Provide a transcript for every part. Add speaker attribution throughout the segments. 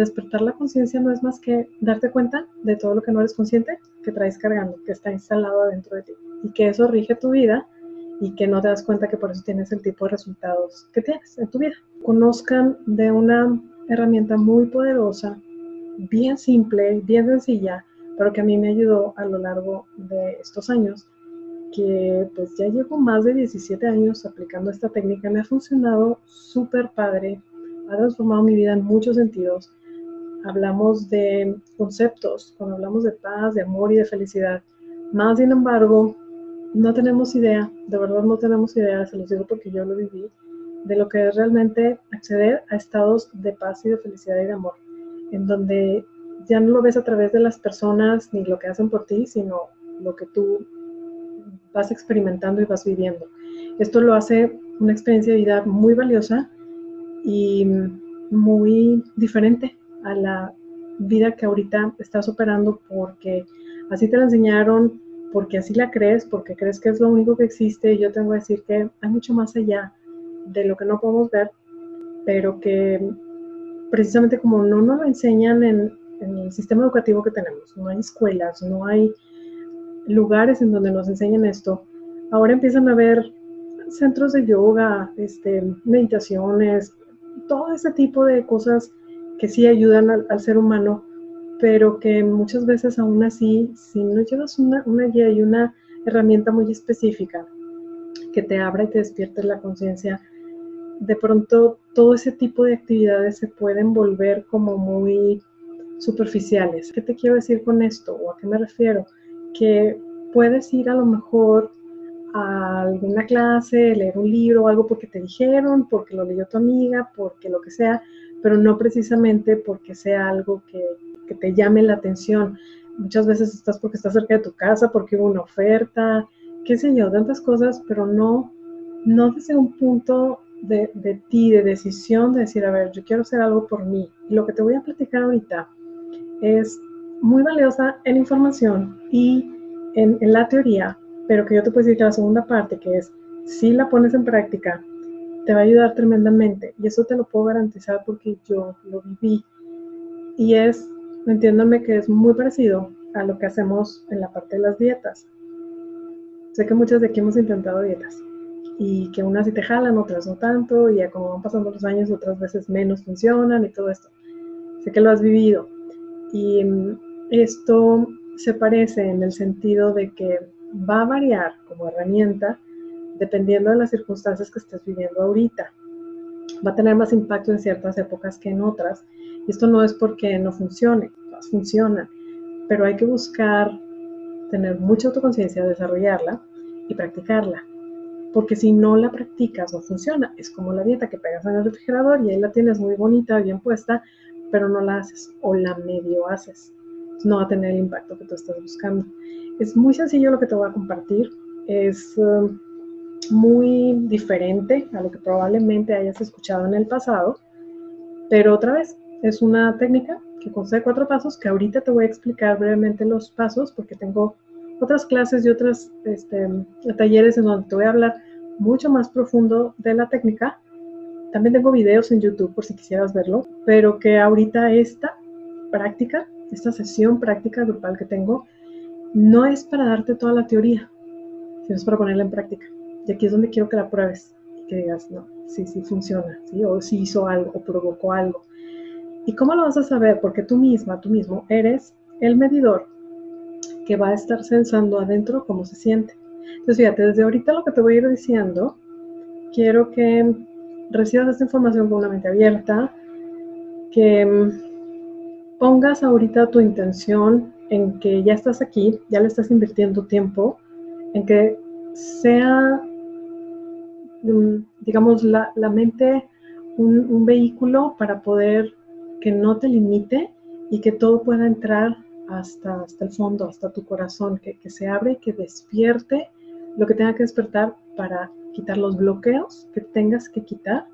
Speaker 1: Despertar la conciencia no es más que darte cuenta de todo lo que no eres consciente que traes cargando, que está instalado dentro de ti y que eso rige tu vida y que no te das cuenta que por eso tienes el tipo de resultados que tienes en tu vida. Conozcan de una herramienta muy poderosa, bien simple, bien sencilla, pero que a mí me ayudó a lo largo de estos años, que pues ya llevo más de 17 años aplicando esta técnica, me ha funcionado súper padre, ha transformado mi vida en muchos sentidos hablamos de conceptos, cuando hablamos de paz, de amor y de felicidad. Más sin embargo, no tenemos idea, de verdad no tenemos idea, se los digo porque yo lo viví, de lo que es realmente acceder a estados de paz y de felicidad y de amor, en donde ya no lo ves a través de las personas ni lo que hacen por ti, sino lo que tú vas experimentando y vas viviendo. Esto lo hace una experiencia de vida muy valiosa y muy diferente a la vida que ahorita estás operando porque así te la enseñaron, porque así la crees, porque crees que es lo único que existe. Y yo tengo que decir que hay mucho más allá de lo que no podemos ver, pero que precisamente como no nos lo enseñan en, el sistema educativo que tenemos, no hay escuelas, no hay lugares en donde nos enseñen esto, ahora empiezan a haber centros de yoga, este, meditaciones, todo ese tipo de cosas que sí ayudan al, ser humano, pero que muchas veces aún así, si no llevas una, una guía y una herramienta muy específica que te abra y te despierte la conciencia, de pronto todo ese tipo de actividades se pueden volver como muy superficiales. ¿Qué te quiero decir con esto o a qué me refiero? Que puedes ir a lo mejor a alguna clase, leer un libro o algo porque te dijeron, porque lo leyó tu amiga, porque lo que sea, pero no precisamente porque sea algo que, te llame la atención. Muchas veces estás porque estás cerca de tu casa, porque hubo una oferta, qué sé yo, tantas cosas, pero no, no desde un punto de, de, ti, de decisión, de decir, a ver, yo quiero hacer algo por mí. Y lo que te voy a platicar ahorita es muy valiosa en información y en, en la teoría, pero que yo te puedo decir que la segunda parte, que es, si la pones en práctica, te va a ayudar tremendamente. Y eso te lo puedo garantizar porque yo lo viví. Y es, entiéndame que es muy parecido a lo que hacemos en la parte de las dietas. Sé que muchas de aquí hemos intentado dietas y que unas sí te jalan, otras no tanto, y ya como van pasando los años, otras veces menos funcionan y todo esto. Sé que lo has vivido. Y esto se parece en el sentido de que va a variar como herramienta dependiendo de las circunstancias que estés viviendo ahorita. Va a tener más impacto en ciertas épocas que en otras. Y esto no es porque no funcione, todas funcionan, pero hay que buscar tener mucha autoconciencia, desarrollarla y practicarla. Porque si no la practicas, no funciona. Es como la dieta que pegas en el refrigerador y ahí la tienes muy bonita, bien puesta, pero no la haces o la medio haces. No va a tener el impacto que tú estás buscando. Es muy sencillo lo que te voy a compartir. Es um, muy diferente a lo que probablemente hayas escuchado en el pasado, pero otra vez es una técnica que consta de cuatro pasos que ahorita te voy a explicar brevemente los pasos porque tengo otras clases y otros este, talleres en donde te voy a hablar mucho más profundo de la técnica. También tengo videos en YouTube por si quisieras verlo, pero que ahorita esta práctica, esta sesión práctica grupal que tengo, no es para darte toda la teoría, sino es para ponerla en práctica. Y aquí es donde quiero que la pruebes y que digas, no, sí, sí funciona, ¿sí? o si hizo algo, o provocó algo. ¿Y cómo lo vas a saber? Porque tú misma, tú mismo, eres el medidor que va a estar sensando adentro cómo se siente. Entonces, fíjate, desde ahorita lo que te voy a ir diciendo, quiero que recibas esta información con una mente abierta, que mm, pongas ahorita tu intención en que ya estás aquí, ya le estás invirtiendo tiempo, en que sea Mm, digamos, la, mente un, vehículo para poder que no te limite y que todo pueda entrar hasta, hasta el fondo, hasta tu corazón, que, que se abre y que despierte lo que tenga que despertar para quitar los bloqueos que tengas que quitar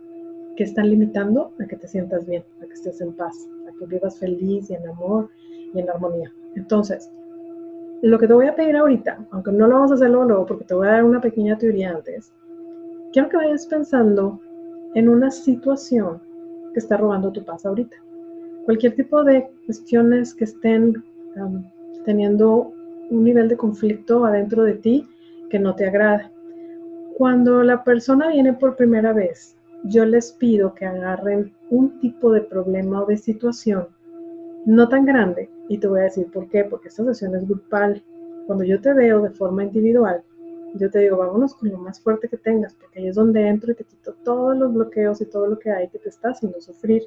Speaker 1: que están limitando a que te sientas bien, a que estés en paz, que vivas feliz y en amor y en armonía. Entonces, lo que te voy a pedir ahorita, aunque no lo vamos a hacer luego, porque te voy a dar una pequeña teoría antes, quiero que vayas pensando en una situación que está robando tu paz ahorita. Cualquier tipo de cuestiones que estén um, teniendo un nivel de conflicto adentro de ti que no te agrada. Cuando la persona viene por primera vez, yo les pido que agarren un tipo de problema o de situación no tan grande, y te voy a decir por qué, porque esta sesión es grupal. Cuando yo te veo de forma individual, yo te digo, vámonos con lo más fuerte que tengas, porque ahí es donde entro y te quito todos los bloqueos y todo lo que hay que te está haciendo sufrir.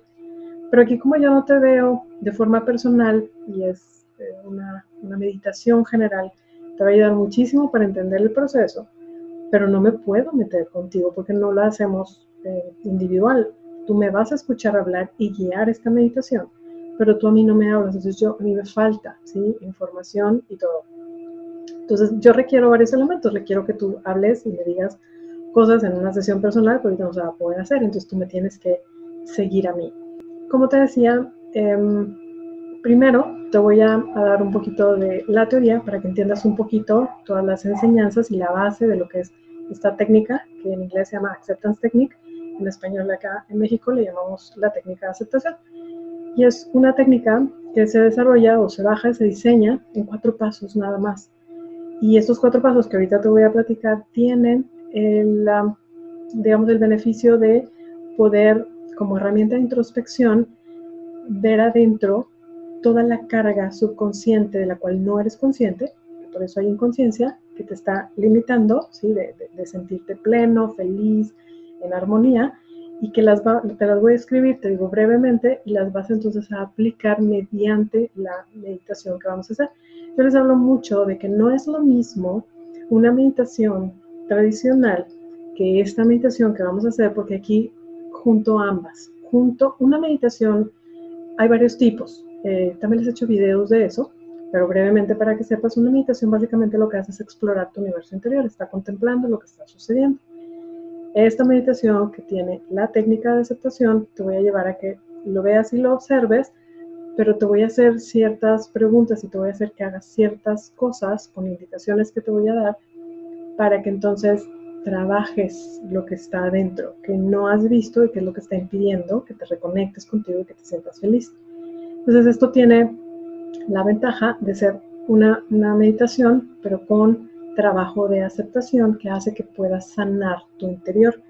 Speaker 1: Pero aquí como yo no te veo de forma personal y es eh, una, una meditación general, te va a ayudar muchísimo para entender el proceso, pero no me puedo meter contigo porque no lo hacemos eh, individual. Tú me vas a escuchar hablar y guiar esta meditación, pero tú a mí no me hablas, entonces yo, a mí me falta. Información y todo. Entonces yo requiero varios elementos, requiero que tú hables y me digas cosas en una sesión personal, ahorita no se va a poder hacer, entonces tú me tienes que seguir a mí. Como te decía, em, primero te voy a, dar un poquito de la teoría para que entiendas un poquito todas las enseñanzas y la base de lo que es esta técnica, que en inglés se llama Acceptance Technique, en español acá en México le llamamos la técnica de aceptación. Y es una técnica que se desarrolla o se baja se diseña en cuatro pasos nada más. Y estos cuatro pasos que ahorita te voy a platicar tienen el, digamos, el beneficio de poder, como herramienta de introspección, ver adentro toda la carga subconsciente de la cual no eres consciente, por eso hay inconsciencia, que te está limitando, ¿sí? de sentirte pleno, feliz, en armonía, y que las te las voy a escribir, te digo brevemente, y las vas entonces a aplicar mediante la meditación que vamos a hacer. Yo les hablo mucho de que no es lo mismo una meditación tradicional que esta meditación que vamos a hacer, porque aquí junto ambas, junto una meditación, hay varios tipos. Eh, también les he hecho videos de eso, pero brevemente para que sepas, una meditación básicamente lo que hace es explorar tu universo interior, está contemplando lo que está sucediendo. Esta meditación que tiene la técnica de aceptación, te voy a llevar a que lo veas y lo observes, pero te voy a hacer ciertas preguntas y te voy a hacer que hagas ciertas cosas con indicaciones que te voy a dar para que entonces trabajes lo que está adentro, que no has visto y que es lo que está impidiendo que te reconectes contigo y que te sientas feliz. Entonces esto tiene la ventaja de ser una, una meditación, pero con trabajo de aceptación que hace que puedas sanar tu interior,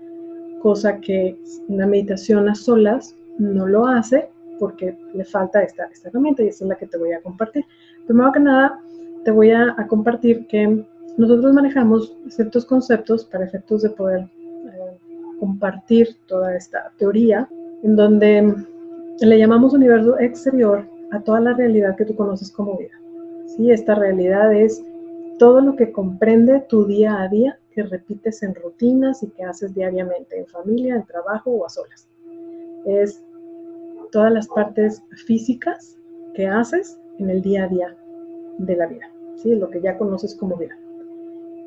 Speaker 1: cosa que una meditación a solas no lo hace porque le falta esta, esta herramienta y esa es la que te voy a compartir. Primero que nada, te voy a, compartir que nosotros manejamos ciertos conceptos para efectos de poder eh, compartir toda esta teoría, en donde le llamamos universo exterior a toda la realidad que tú conoces como vida. ¿Sí? Esta realidad es todo lo que comprende tu día a día que repites en rutinas y que haces diariamente en familia, en trabajo o a solas. Es todas las partes físicas que haces en el día a día de la vida, ¿sí? lo que ya conoces como vida.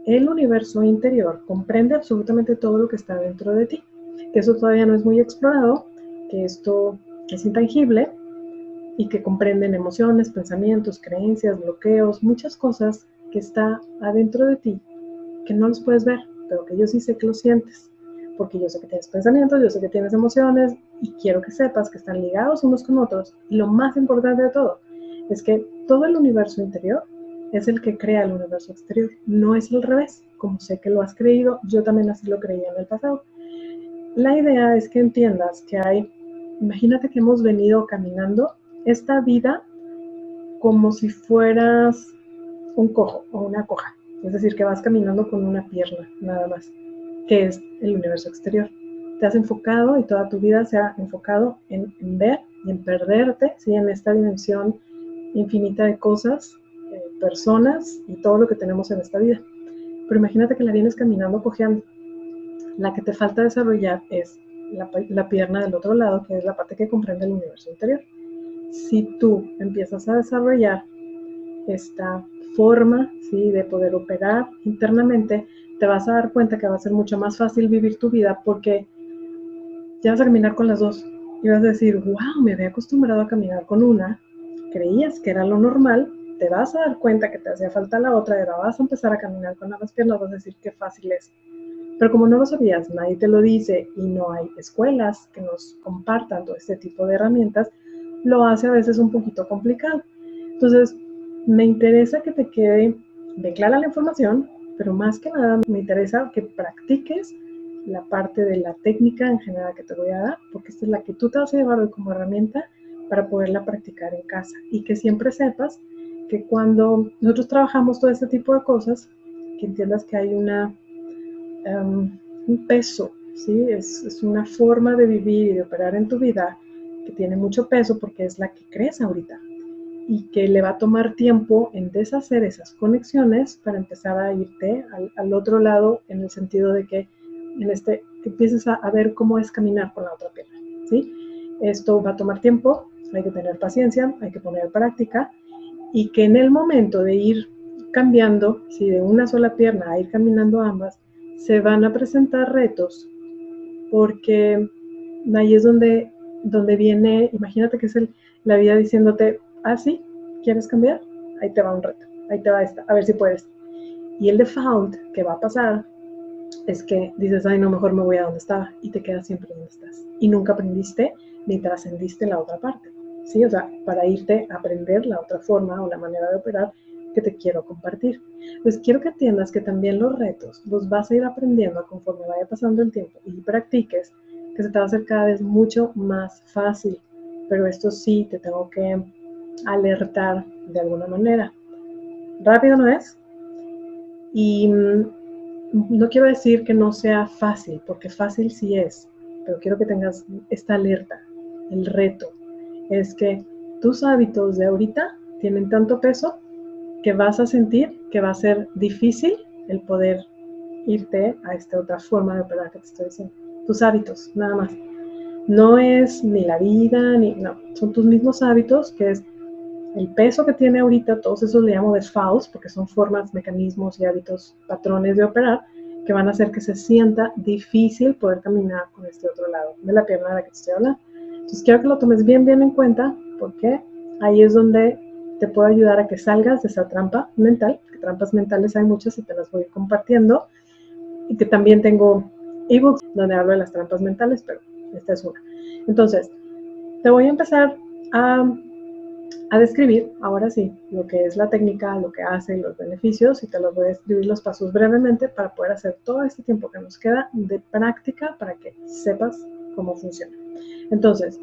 Speaker 1: El universo interior comprende absolutamente todo lo que está dentro de ti, que eso todavía no es muy explorado, que esto es intangible y que comprenden emociones, pensamientos, creencias, bloqueos, muchas cosas que está adentro de ti, que no los puedes ver, pero que yo sí sé que lo sientes, porque yo sé que tienes pensamientos, yo sé que tienes emociones y quiero que sepas que están ligados unos con otros. Y lo más importante de todo es que todo el universo interior es el que crea el universo exterior, no es al revés, como sé que lo has creído, yo también así lo creía en el pasado. La idea es que entiendas que hay, imagínate que hemos venido caminando esta vida como si fueras un cojo o una coja. Es decir, que vas caminando con una pierna nada más, que es el universo exterior. Te has enfocado y toda tu vida se ha enfocado en, ver y en perderte ¿sí? en esta dimensión infinita de cosas, eh, personas y todo lo que tenemos en esta vida. Pero imagínate que la vienes caminando cojeando. La que te falta desarrollar es la, la pierna del otro lado, que es la parte que comprende el universo interior. Si tú empiezas a desarrollar esta forma ¿sí? de poder operar internamente, te vas a dar cuenta que va a ser mucho más fácil vivir tu vida porque ya vas a caminar con las dos y vas a decir, wow, me había acostumbrado a caminar con una, creías que era lo normal, te vas a dar cuenta que te hacía falta la otra, y ahora vas a empezar a caminar con ambas piernas, vas a decir qué fácil es. Pero como no lo sabías, nadie te lo dice y no hay escuelas que nos compartan todo este tipo de herramientas, lo hace a veces un poquito complicado. Entonces, me interesa que te quede de clara la información, pero más que nada me interesa que practiques la parte de la técnica en general que te voy a dar, porque esta es la que tú te vas a llevar hoy como herramienta para poderla practicar en casa y que siempre sepas que cuando nosotros trabajamos todo este tipo de cosas, que entiendas que hay una, em, un peso, ¿sí? Es, es una forma de vivir y de operar en tu vida que tiene mucho peso porque es la que crees ahorita y que le va a tomar tiempo en deshacer esas conexiones para empezar a irte al, otro lado en el sentido de que en este empieces a, a, ver cómo es caminar con la otra pierna, ¿sí? Esto va a tomar tiempo, hay que tener paciencia, hay que poner práctica y que en el momento de ir cambiando, si de una sola pierna a ir caminando ambas, se van a presentar retos porque ahí es donde, donde viene, imagínate que es el, la vida diciéndote, ah, sí, ¿quieres cambiar? Ahí te va un reto, ahí te va esta, a ver si puedes. Y el default que va a pasar es que dices, ay, no, mejor me voy a donde estaba y te quedas siempre donde estás. Y nunca aprendiste ni trascendiste la otra parte. ¿sí? O sea, para irte a aprender la otra forma o la manera de operar que te quiero compartir. Pues quiero que entiendas que también los retos los vas a ir aprendiendo conforme vaya pasando el tiempo y practiques, que se te va a hacer cada vez mucho más fácil. Pero esto sí, te tengo que alertar de alguna manera. Rápido no es. Y mm, no quiero decir que no sea fácil, porque fácil sí es, pero quiero que tengas esta alerta, el reto, es que tus hábitos de ahorita tienen tanto peso que vas a sentir que va a ser difícil el poder irte a esta otra forma de operar que te estoy diciendo. Tus hábitos, nada más. No es ni la vida, ni no, son tus mismos hábitos, que es el peso que tiene ahorita, todos esos le llamo defaults, porque son formas, mecanismos y hábitos, patrones de operar, que van a hacer que se sienta difícil poder caminar con este otro lado de la pierna de la que estoy hablando. Entonces quiero que lo tomes bien, bien en cuenta, porque ahí es donde te puedo ayudar a que salgas de esa trampa mental, que trampas mentales hay muchas y te las voy compartiendo, y que también tengo ebooks donde hablo de las trampas mentales, pero esta es una. Entonces, te voy a empezar a a describir, ahora sí, lo que es la técnica, lo que hace y los beneficios, y te los voy a escribir los pasos brevemente para poder hacer todo este tiempo que nos queda de práctica para que sepas cómo funciona. Entonces,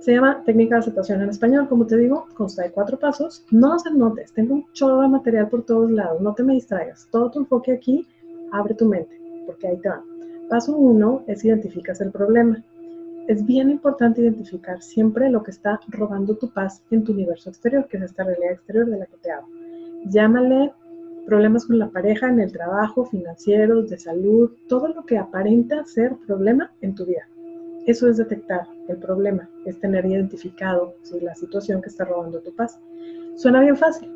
Speaker 1: se llama técnica de aceptación en español, como te digo, consta de cuatro pasos. No se notes, tengo un chorro de material por todos lados, no te me distraigas. Todo tu enfoque aquí, abre tu mente, porque ahí te va. Paso uno es identificas el problema es bien importante identificar siempre lo que está robando tu paz en tu universo exterior, que es esta realidad exterior de la que te hablo. Llámale problemas con la pareja, en el trabajo, financieros, de salud, todo lo que aparenta ser problema en tu vida. Eso es detectar el problema, es tener identificado la situación que está robando tu paz. Suena bien fácil.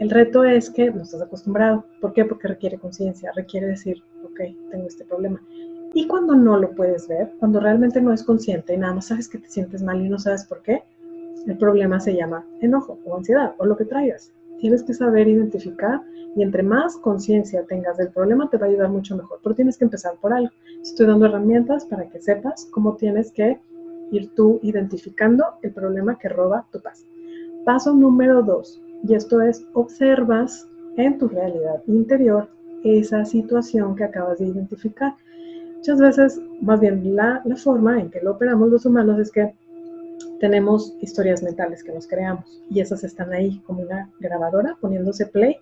Speaker 1: El reto es que no estás acostumbrado. ¿Por qué? Porque requiere conciencia, requiere decir, ok, tengo este problema. Y cuando no lo puedes ver, cuando realmente no es consciente y nada más sabes que te sientes mal y no sabes por qué, el problema se llama enojo o ansiedad o lo que traigas. Tienes que saber identificar y entre más conciencia tengas del problema te va a ayudar mucho mejor, pero tienes que empezar por algo. Estoy dando herramientas para que sepas cómo tienes que ir tú identificando el problema que roba tu paz. Paso número dos, y esto es observas en tu realidad interior esa situación que acabas de identificar muchas veces, más bien la, la, forma en que lo operamos los humanos es que tenemos historias mentales que nos creamos y esas están ahí como una grabadora poniéndose play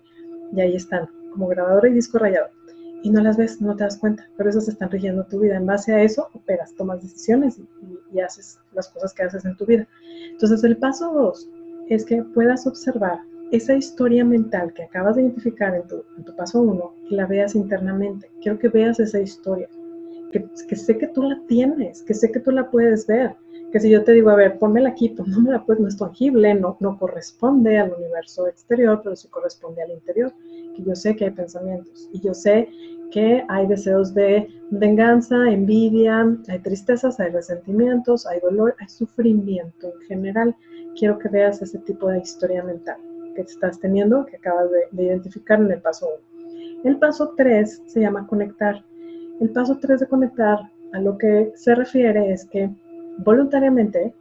Speaker 1: y ahí están como grabadora y disco rayado y no las ves, no te das cuenta, pero esas están rigiendo tu vida. En base a eso operas, tomas decisiones y, y, haces las cosas que haces en tu vida. Entonces el paso dos es que puedas observar esa historia mental que acabas de identificar en tu, en tu paso uno, que la veas internamente. Quiero que veas esa historia que, sé que tú la tienes, que sé que tú la puedes ver, que si yo te digo, a ver, pónmela aquí, pues no me la puedes, no es tangible, no, no corresponde al universo exterior, pero sí corresponde al interior, que yo sé que hay pensamientos y yo sé que hay deseos de venganza, envidia, hay tristezas, hay resentimientos, hay dolor, hay sufrimiento en general. Quiero que veas ese tipo de historia mental. que estás teniendo, que acabas de, identificar en el paso 1. El paso 3 se llama conectar. El paso 3 de conectar a lo que se refiere es que voluntariamente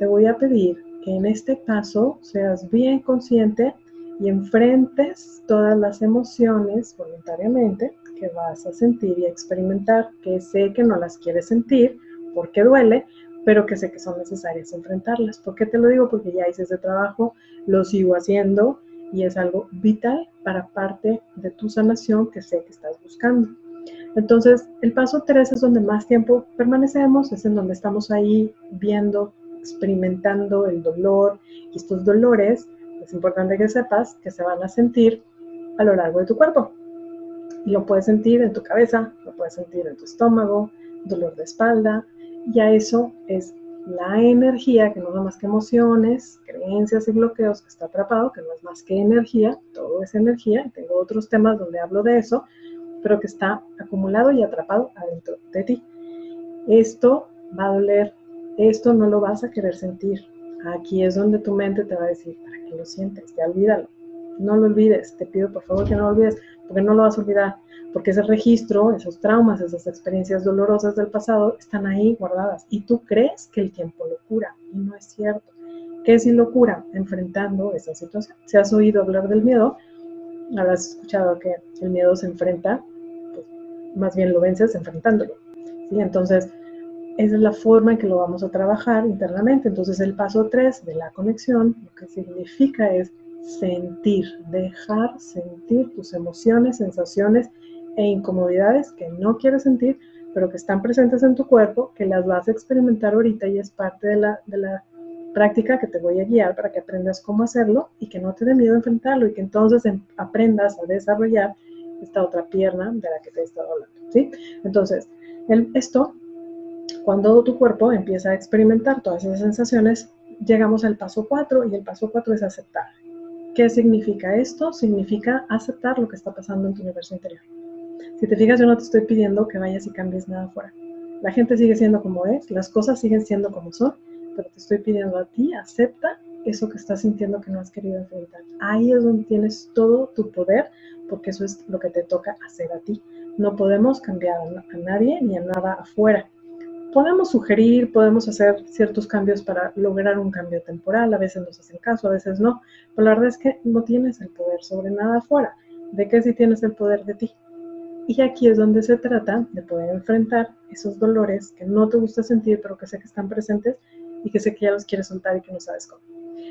Speaker 1: te voy a pedir que en este paso seas bien consciente y enfrentes todas las emociones voluntariamente que vas a sentir y experimentar, que sé que no las quieres sentir porque duele, pero que sé que son necesarias enfrentarlas. ¿Por qué te lo digo? Porque ya hice ese trabajo, lo sigo haciendo y es algo vital para parte de tu sanación que sé que estás buscando. Entonces, el paso 3 es donde más tiempo permanecemos, es en donde estamos ahí viendo, experimentando el dolor. Y estos dolores, es importante que sepas que se van a sentir a lo largo de tu cuerpo. Y lo puedes sentir en tu cabeza, lo puedes sentir en tu estómago, dolor de espalda, ya eso es la energía, que no es más que emociones, creencias y bloqueos, que está atrapado, que no es más que energía, todo es energía, tengo otros temas donde hablo de eso, pero que está acumulado y atrapado adentro de ti. Esto va a doler, esto no lo vas a querer sentir. Aquí es donde tu mente te va a decir, ¿para qué lo sientes? Ya olvídalo. No lo olvides, te pido por favor que no lo olvides, porque no lo vas a olvidar porque ese registro, esos traumas, esas experiencias dolorosas del pasado están ahí guardadas y tú crees que el tiempo lo cura y no es cierto. ¿Qué es lo cura? Enfrentando esa situación. Si has oído hablar del miedo, habrás escuchado que el miedo se enfrenta, más bien lo vences enfrentándolo. ¿sí? Entonces, esa es la forma en que lo vamos a trabajar internamente. Entonces, el paso 3 de la conexión, lo que significa es sentir, dejar sentir tus emociones, sensaciones e incomodidades que no quieres sentir, pero que están presentes en tu cuerpo, que las vas a experimentar ahorita y es parte de la, de la práctica que te voy a guiar para que aprendas cómo hacerlo y que no te dé miedo enfrentarlo y que entonces em, aprendas a desarrollar esta otra pierna de la que te he estado hablando, ¿sí? Entonces, el, esto, cuando tu cuerpo empieza a experimentar todas esas sensaciones, llegamos al paso 4 y el paso 4 es aceptar. ¿Qué significa esto? Significa aceptar lo que está pasando en tu universo interior. Si te fijas, yo no te estoy pidiendo que vayas y cambies nada afuera. La gente sigue siendo como es, las cosas siguen siendo como son, pero te estoy pidiendo a ti, acepta eso que estás sintiendo que no has querido enfrentar. Ahí es donde tienes todo tu poder, porque eso es lo que te toca hacer a ti. No podemos cambiar a nadie ni a nada afuera. Podemos sugerir, podemos hacer ciertos cambios para lograr un cambio temporal, a veces nos hacen caso, a veces no, pero la verdad es que no tienes el poder sobre nada afuera. ¿De qué sí tienes el poder de ti? Y aquí es donde se trata de poder enfrentar esos dolores que no te gusta sentir, pero que sé que están presentes y que sé que ya los quieres soltar y que no sabes cómo.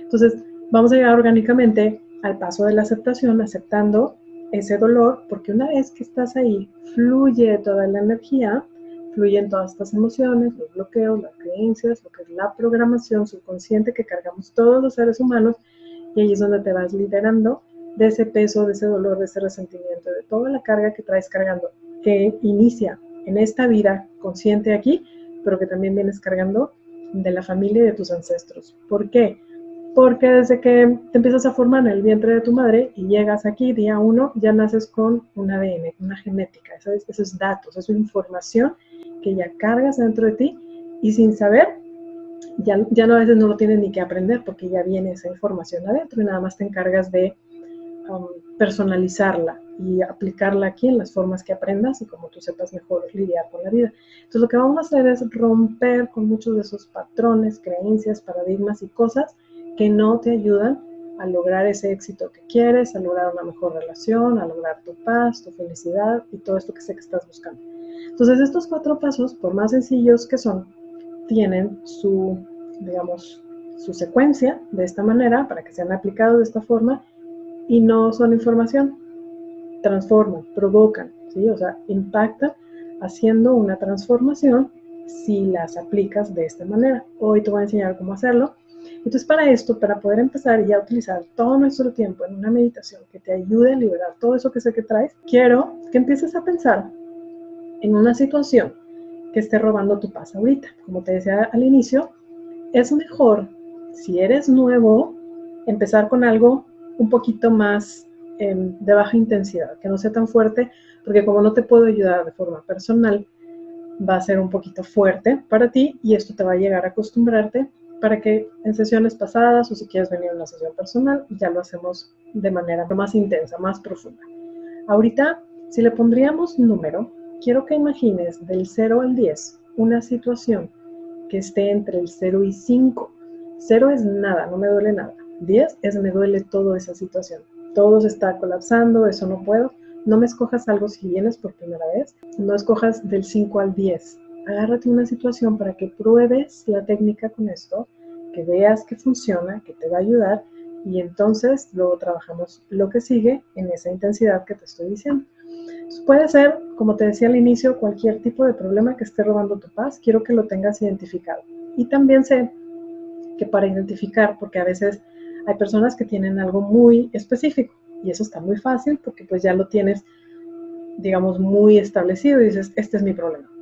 Speaker 1: Entonces, vamos a llegar orgánicamente al paso de la aceptación, aceptando ese dolor, porque una vez que estás ahí, fluye toda la energía, fluyen todas estas emociones, los bloqueos, las creencias, lo que es la programación subconsciente que cargamos todos los seres humanos, y ahí es donde te vas liderando de ese peso, de ese dolor, de ese resentimiento, de toda la carga que traes cargando, que inicia en esta vida consciente aquí, pero que también vienes cargando de la familia y de tus ancestros. ¿Por qué? Porque desde que te empiezas a formar en el vientre de tu madre y llegas aquí, día uno, ya naces con un ADN, una genética, esos datos, esa información que ya cargas dentro de ti y sin saber, ya, ya no, a veces no lo tienes ni que aprender porque ya viene esa información adentro y nada más te encargas de Um, personalizarla y aplicarla aquí en las formas que aprendas y como tú sepas mejor lidiar con la vida. Entonces lo que vamos a hacer es romper con muchos de esos patrones, creencias, paradigmas y cosas que no te ayudan a lograr ese éxito que quieres, a lograr una mejor relación, a lograr tu paz, tu felicidad y todo esto que sé que estás buscando. Entonces estos cuatro pasos, por más sencillos que son, tienen su, digamos, su secuencia de esta manera para que sean aplicados de esta forma y no son información, transforman, provocan, ¿sí? o sea, impactan haciendo una transformación si las aplicas de esta manera. Hoy te voy a enseñar cómo hacerlo. Entonces, para esto, para poder empezar ya a utilizar todo nuestro tiempo en una meditación que te ayude a liberar todo eso que sé que traes, quiero que empieces a pensar en una situación que esté robando tu paz ahorita. Como te decía al inicio, es mejor, si eres nuevo, empezar con algo un poquito más em, de baja intensidad, que no sea tan fuerte, porque como no te puedo ayudar de forma personal, va a ser un poquito fuerte para ti y esto te va a llegar a acostumbrarte para que en sesiones pasadas o si quieres venir a una sesión personal, ya lo hacemos de manera más intensa, más profunda. Ahorita, si le pondríamos número, quiero que imagines del 0 al 10 una situación que esté entre el 0 y 5. 0 es nada, no me duele nada. 10 es me duele toda esa situación. Todo se está colapsando, eso no puedo. No me escojas algo si vienes por primera vez. No escojas del 5 al 10 agárrate una situación para que pruebes la técnica con esto, que veas que funciona, que te va a ayudar y entonces luego trabajamos lo que sigue en esa intensidad que te estoy diciendo. puede ser, como te decía al inicio, cualquier tipo de problema que esté robando tu paz, quiero que lo tengas identificado. Y también sé que para identificar, porque a veces hay personas que tienen algo muy específico y eso está muy fácil porque pues ya lo tienes, digamos, muy establecido y dices, este es mi problema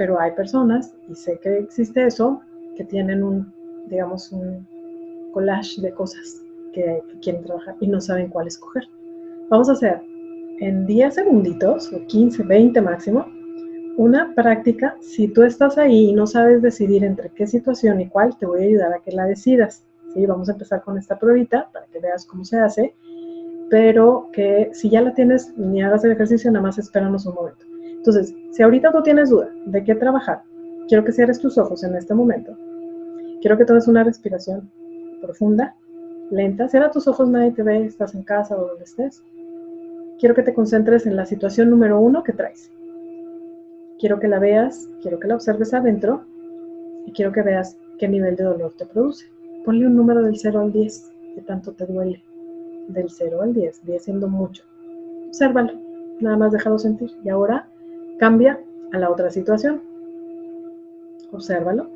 Speaker 1: pero hay personas, y sé que existe eso, que tienen un, digamos, un collage de cosas que, quieren trabajar y no saben cuál escoger. Vamos a hacer en 10 segunditos, o 15, 20 máximo, una práctica. Si tú estás ahí y no sabes decidir entre qué situación y cuál, te voy a ayudar a que la decidas. ¿sí? Vamos a empezar con esta pruebita para que veas cómo se hace, pero que si ya la tienes, ni hagas el ejercicio, nada más espéranos un momento. Entonces, si ahorita tú tienes duda de qué trabajar, quiero que cierres tus ojos en este momento. Quiero que tomes una respiración profunda, lenta. Cierra tus ojos, nadie te ve, estás en casa o donde estés. Quiero que te concentres en la situación número uno que traes. Quiero que la veas, quiero que la observes adentro y quiero que veas qué nivel de dolor te produce. Ponle un número del 0 al 10, que tanto te duele. Del 0 al 10, 10 siendo mucho. Obsérvalo, nada más déjalo sentir. Y ahora Cambia a la otra situación. Obsérvalo.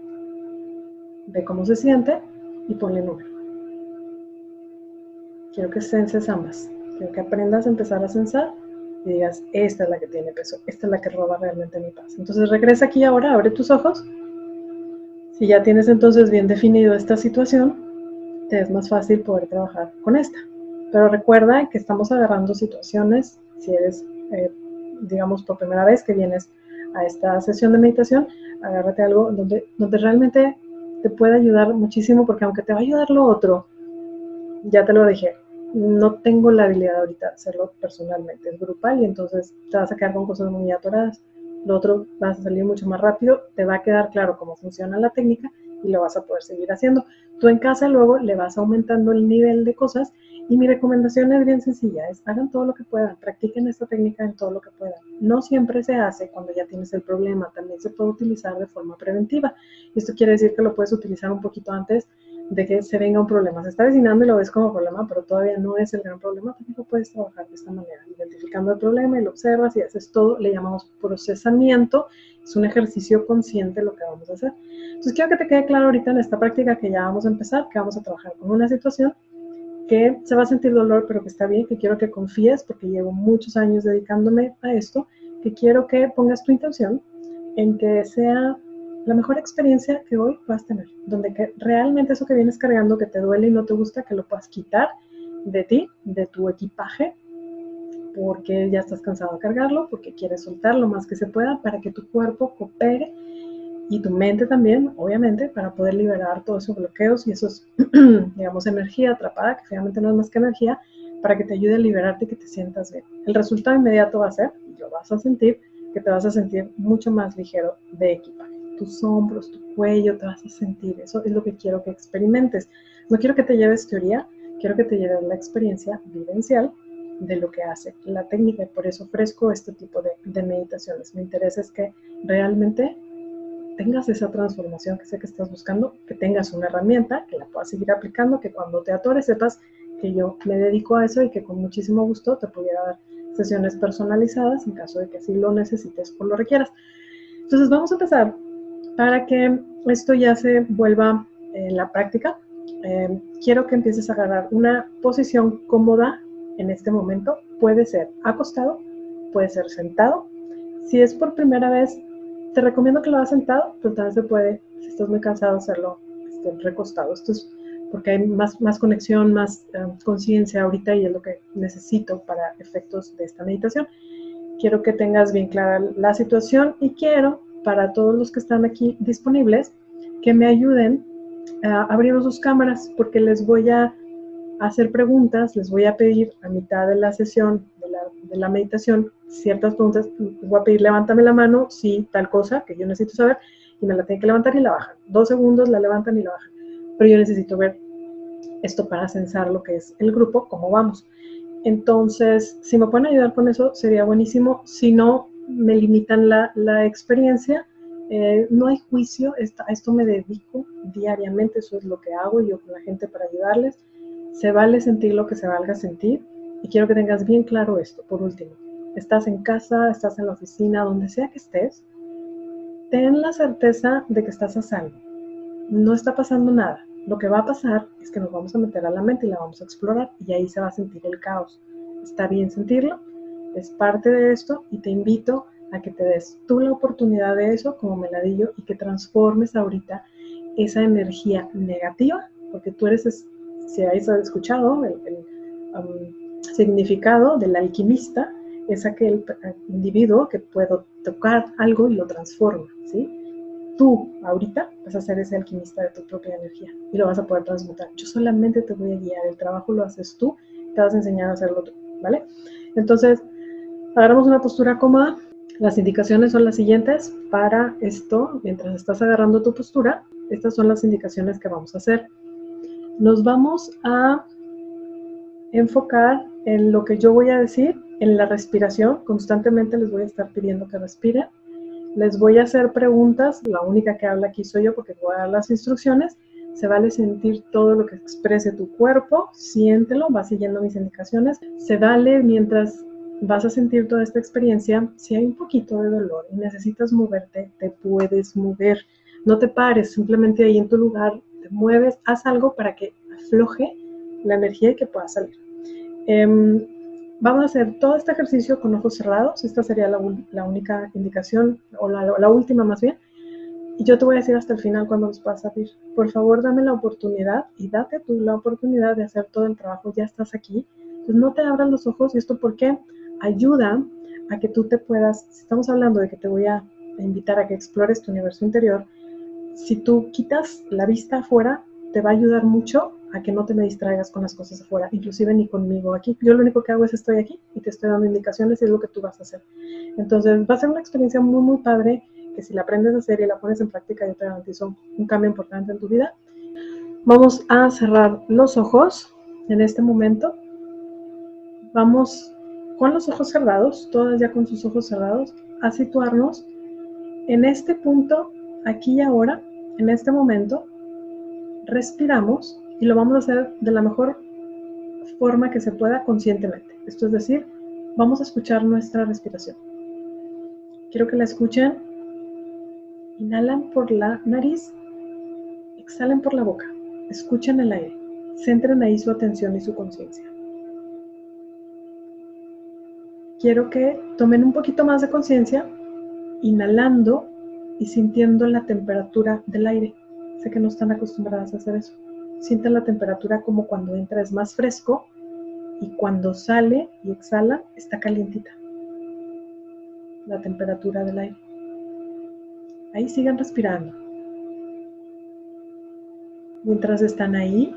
Speaker 1: Ve cómo se siente y ponle número. Quiero que senses ambas. Quiero que aprendas a empezar a sensar y digas, esta es la que tiene peso, esta es la que roba realmente mi paz. Entonces regresa aquí ahora, abre tus ojos. Si ya tienes entonces bien definido esta situación, te es más fácil poder trabajar con esta. Pero recuerda que estamos agarrando situaciones, si eres eh, digamos, por primera vez que vienes a esta sesión de meditación, agárrate algo donde, donde realmente te puede ayudar muchísimo, porque aunque te va a ayudar lo otro, ya te lo dije, no tengo la habilidad ahorita de hacerlo personalmente, es grupal y entonces te vas a quedar con cosas muy atoradas. Lo otro vas a salir mucho más rápido, te va a quedar claro cómo funciona la técnica y lo vas a poder seguir haciendo. Tú en casa luego le vas aumentando el nivel de cosas y mi recomendación es bien sencilla, es hagan todo lo que puedan, practiquen esta técnica en todo lo que puedan. No siempre se hace cuando ya tienes el problema, también se puede utilizar de forma preventiva. Esto quiere decir que lo puedes utilizar un poquito antes de que se venga un problema. Se está avecinando y lo ves como problema, pero todavía no es el gran problema, también lo puedes trabajar de esta manera, identificando el problema y lo observas y haces todo, le llamamos procesamiento, es un ejercicio consciente lo que vamos a hacer. Entonces quiero que te quede claro ahorita en esta práctica que ya vamos a empezar, que vamos a trabajar con una situación que se va a sentir dolor, pero que está bien, que quiero que confíes, porque llevo muchos años dedicándome a esto, que quiero que pongas tu intención en que sea la mejor experiencia que hoy puedas tener, donde que realmente eso que vienes cargando, que te duele y no te gusta, que lo puedas quitar de ti, de tu equipaje, porque ya estás cansado de cargarlo, porque quieres soltar lo más que se pueda para que tu cuerpo coopere y tu mente también, obviamente, para poder liberar todos esos bloqueos y esos, digamos, energía atrapada, que finalmente no es más que energía, para que te ayude a liberarte y que te sientas bien. El resultado inmediato va a ser, y lo vas a sentir, que te vas a sentir mucho más ligero de equipaje. Tus hombros, tu cuello, te vas a sentir. Eso es lo que quiero que experimentes. No quiero que te lleves teoría, quiero que te lleves la experiencia vivencial de lo que hace la técnica y por eso ofrezco este tipo de, de meditaciones. Mi interés es que realmente tengas esa transformación que sé que estás buscando, que tengas una herramienta, que la puedas seguir aplicando, que cuando te atores sepas que yo me dedico a eso y que con muchísimo gusto te pudiera dar sesiones personalizadas en caso de que así lo necesites o lo requieras. Entonces vamos a empezar para que esto ya se vuelva en la práctica. Eh, quiero que empieces a agarrar una posición cómoda en este momento. Puede ser acostado, puede ser sentado. Si es por primera vez, te recomiendo que lo hagas sentado, pero también se puede, si estás muy cansado, hacerlo este, recostado. Esto es porque hay más, más conexión, más eh, conciencia ahorita y es lo que necesito para efectos de esta meditación. Quiero que tengas bien clara la situación y quiero, para todos los que están aquí disponibles, que me ayuden abrimos sus cámaras porque les voy a hacer preguntas, les voy a pedir a mitad de la sesión de la, meditación ciertas preguntas, les voy a pedir levántame la mano, si tal cosa que yo necesito saber, y me la tienen que levantar y la bajan. Dos segundos la levantan y la bajan. Pero yo necesito ver esto para censar lo que es el grupo, cómo vamos. Entonces, si me pueden ayudar con eso, sería buenísimo. Si no, me limitan la, la experiencia. Eh, no hay juicio, a esto me dedico diariamente, eso es lo que hago yo con la gente para ayudarles. Se vale sentir lo que se valga sentir. Y quiero que tengas bien claro esto, por último. Estás en casa, estás en la oficina, donde sea que estés, ten la certeza de que estás a salvo. No está pasando nada. Lo que va a pasar es que nos vamos a meter a la mente y la vamos a explorar y ahí se va a sentir el caos. Está bien sentirlo, es parte de esto y te invito a que te des tú la oportunidad de eso como meladillo y que transformes ahorita esa energía negativa, porque tú eres, si habéis escuchado el, um, significado del alquimista, es aquel individuo que puede tocar algo y lo transforma, ¿sí? Tú ahorita vas a ser ese alquimista de tu propia energía y lo vas a poder transmutar. Yo solamente te voy a guiar, el trabajo lo haces tú, te vas a enseñar a hacerlo tú, ¿vale? Entonces, agarramos una postura cómoda. Las indicaciones son las siguientes para esto, mientras estás agarrando tu postura, estas son las indicaciones que vamos a hacer. Nos vamos a enfocar en lo que yo voy a decir en la respiración, constantemente les voy a estar pidiendo que respiren. Les voy a hacer preguntas, la única que habla aquí soy yo porque voy a dar las instrucciones. Se vale sentir todo lo que exprese tu cuerpo, siéntelo, va siguiendo mis indicaciones. Se vale mientras vas a sentir toda esta experiencia, si hay un poquito de dolor y necesitas moverte, te puedes mover. No te pares, simplemente ahí en tu lugar te mueves, haz algo para que afloje la energía y que pueda salir. Em, Vamos a hacer todo este ejercicio con ojos cerrados. Esta sería la, única indicación, o la, última más bien. Y yo te voy a decir hasta el final cuando nos puedas abrir. Por favor, dame la oportunidad y date tú la oportunidad de hacer todo el trabajo. Ya estás aquí. Entonces, no te abras los ojos. ¿Y esto porque Ayuda a que tú te puedas, si estamos hablando de que te voy a invitar a que explores tu universo interior, si tú quitas la vista afuera, te va a ayudar mucho a que no te me distraigas con las cosas afuera, inclusive ni conmigo aquí. Yo lo único que hago es estoy aquí y te estoy dando indicaciones y es lo que tú vas a hacer. Entonces va a ser una experiencia muy, muy padre que si la aprendes a hacer y la pones en práctica, yo te garantizo un cambio importante en tu vida. Vamos a cerrar los ojos en este momento. Vamos con los ojos cerrados, todas ya con sus ojos cerrados, a situarnos en este punto, aquí y ahora, en este momento. Respiramos y lo vamos a hacer de la mejor forma que se pueda conscientemente. Esto es decir, vamos a escuchar nuestra respiración. Quiero que la escuchen. Inhalan por la nariz, exhalen por la boca. Escuchen el aire. Centren ahí su atención y su conciencia. Quiero que tomen un poquito más de conciencia, inhalando y sintiendo la temperatura del aire. Sé que no están acostumbradas a hacer eso. Sienten la temperatura como cuando entra es más fresco y cuando sale y exhala está calientita. La temperatura del aire. Ahí sigan respirando. Mientras están ahí,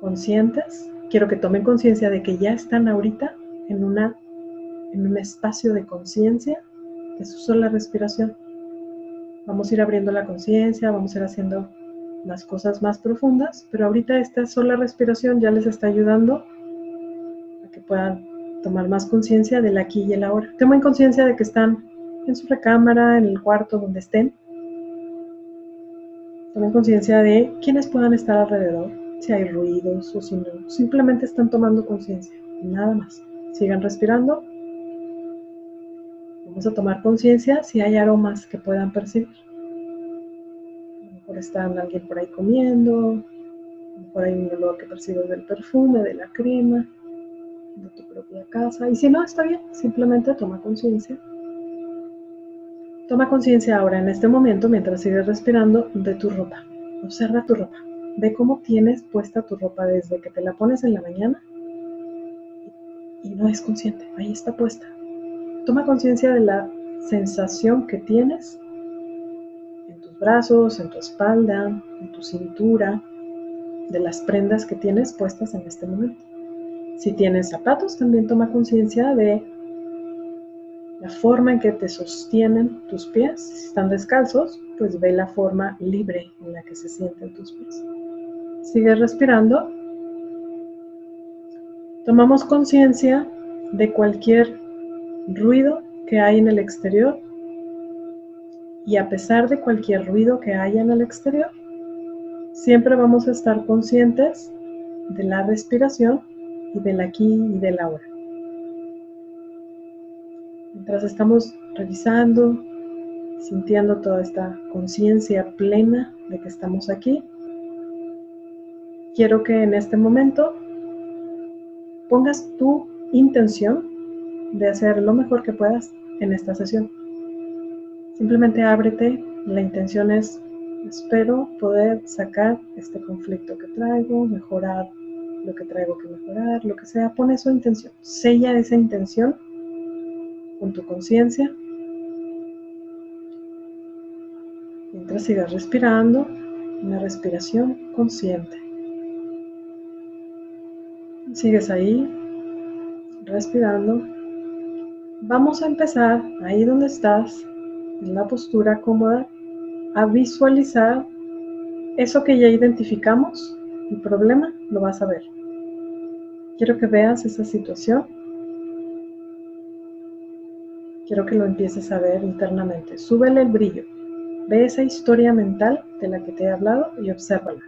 Speaker 1: conscientes, quiero que tomen conciencia de que ya están ahorita en, una, en un espacio de conciencia que es sola respiración. Vamos a ir abriendo la conciencia, vamos a ir haciendo las cosas más profundas, pero ahorita esta sola respiración ya les está ayudando a que puedan tomar más conciencia del aquí y el ahora. Tomen conciencia de que están en su recámara, en el cuarto, donde estén. Tomen conciencia de quiénes puedan estar alrededor, si hay ruidos o si no. Simplemente están tomando conciencia, nada más. Sigan respirando. Vamos a tomar conciencia si hay aromas que puedan percibir mejor está alguien por ahí comiendo, por ahí un olor que percibes del perfume, de la crema, de tu propia casa. Y si no, está bien, simplemente toma conciencia. Toma conciencia ahora, en este momento, mientras sigues respirando, de tu ropa. Observa tu ropa. Ve cómo tienes puesta tu ropa desde que te la pones en la mañana y no es consciente, ahí está puesta. Toma conciencia de la sensación que tienes brazos, en tu espalda, en tu cintura, de las prendas que tienes puestas en este momento. Si tienes zapatos, también toma conciencia de la forma en que te sostienen tus pies. Si están descalzos, pues ve la forma libre en la que se sienten tus pies. Sigue respirando. Tomamos conciencia de cualquier ruido que hay en el exterior y a pesar de cualquier ruido que haya en el exterior, siempre vamos a estar conscientes de la respiración y del aquí y del ahora. Mientras estamos revisando, sintiendo toda esta conciencia plena de que estamos aquí, quiero que en este momento pongas tu intención de hacer lo mejor que puedas en esta sesión. Simplemente ábrete, la intención es, espero poder sacar este conflicto que traigo, mejorar lo que traigo que mejorar, lo que sea, pon su intención, sella esa intención con tu conciencia. Mientras sigas respirando, una respiración consciente. Sigues ahí, respirando. Vamos a empezar ahí donde estás, en la postura cómoda, a visualizar eso que ya identificamos, el problema, lo vas a ver. Quiero que veas esa situación. Quiero que lo empieces a ver internamente. Súbele el brillo. Ve esa historia mental de la que te he hablado y obsérvala.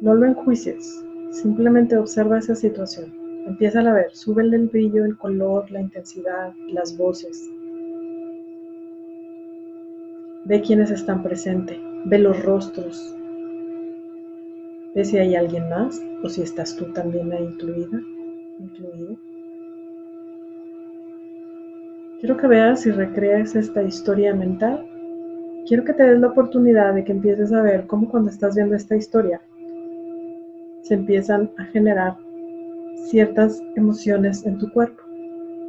Speaker 1: No lo enjuicies, simplemente observa esa situación. Empieza a ver, súbele el brillo, el color, la intensidad, las voces. Ve quiénes están presentes, ve los rostros. Ve si hay alguien más o si estás tú también ahí incluida, incluido. Quiero que veas y recrees esta historia mental. Quiero que te des la oportunidad de que empieces a ver cómo cuando estás viendo esta historia se empiezan a generar ciertas emociones en tu cuerpo.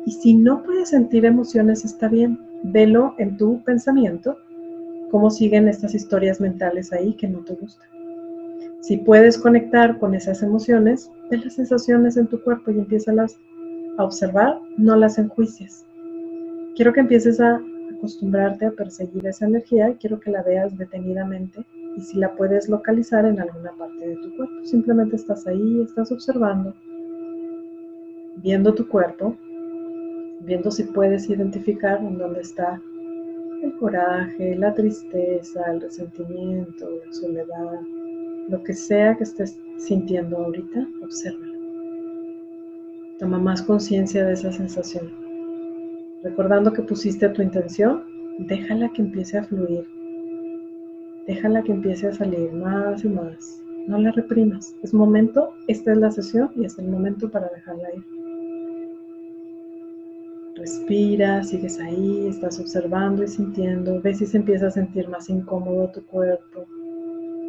Speaker 1: Y si no puedes sentir emociones, está bien. Velo en tu pensamiento, cómo siguen estas historias mentales ahí que no te gustan. Si puedes conectar con esas emociones, ve las sensaciones en tu cuerpo y empiezas a observar, no las enjuicies. Quiero que empieces a acostumbrarte a perseguir esa energía y quiero que la veas detenidamente y si la puedes localizar en alguna parte de tu cuerpo. Simplemente estás ahí, estás observando viendo tu cuerpo, viendo si puedes identificar en dónde está el coraje, la tristeza, el resentimiento, la soledad, lo que sea que estés sintiendo ahorita, obsérvalo. Toma más conciencia de esa sensación. Recordando que pusiste tu intención, déjala que empiece a fluir. Déjala que empiece a salir más y más. No la reprimas. Es momento, esta es la sesión y es el momento para dejarla ir. Respira, sigues ahí, estás observando y sintiendo. Ves si se empieza a sentir más incómodo tu cuerpo.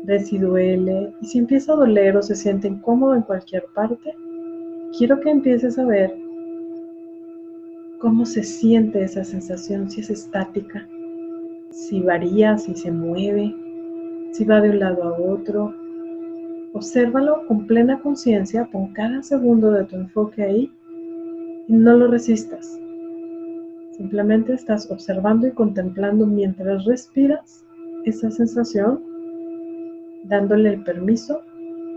Speaker 1: Ves si duele. Y si empieza a doler o se siente incómodo en cualquier parte, quiero que empieces a ver cómo se siente esa sensación, si es estática, si varía, si se mueve, si va de un lado a otro. Obsérvalo con plena conciencia, pon cada segundo de tu enfoque ahí y no lo resistas. Simplemente estás observando y contemplando mientras respiras esa sensación, dándole el permiso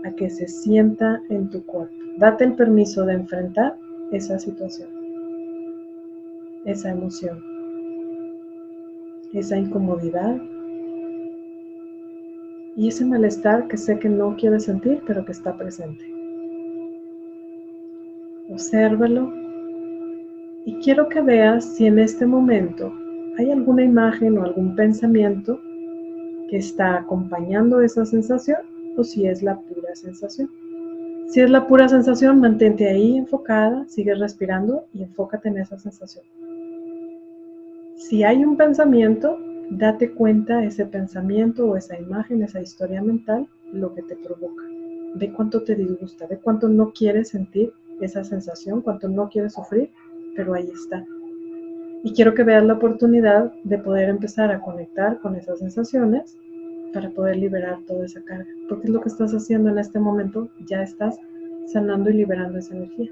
Speaker 1: a que se sienta en tu cuerpo. Date el permiso de enfrentar esa situación, esa emoción, esa incomodidad y ese malestar que sé que no quieres sentir, pero que está presente. Obsérvalo y quiero que veas si en este momento hay alguna imagen o algún pensamiento que está acompañando esa sensación o si es la pura sensación. Si es la pura sensación, mantente ahí enfocada, sigue respirando y enfócate en esa sensación. Si hay un pensamiento, date cuenta ese pensamiento o esa imagen, esa historia mental, lo que te provoca. Ve cuánto te disgusta, ve cuánto no quieres sentir esa sensación, cuánto no quieres sufrir pero ahí está. Y quiero que veas la oportunidad de poder empezar a conectar con esas sensaciones para poder liberar toda esa carga. Porque es lo que estás haciendo en este momento, ya estás sanando y liberando esa energía.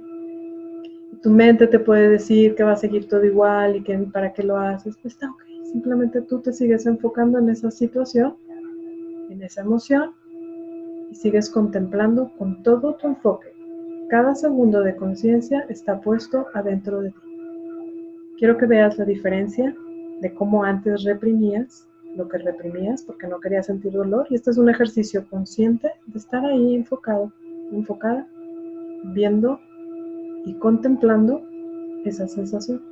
Speaker 1: Tu mente te puede decir que va a seguir todo igual y que para qué lo haces. Pues está ok. Simplemente tú te sigues enfocando en esa situación, en esa emoción y sigues contemplando con todo tu enfoque. Cada segundo de conciencia está puesto adentro de ti. Quiero que veas la diferencia de cómo antes reprimías lo que reprimías porque no querías sentir dolor y este es un ejercicio consciente de estar ahí enfocado, enfocada, viendo y contemplando esa sensación.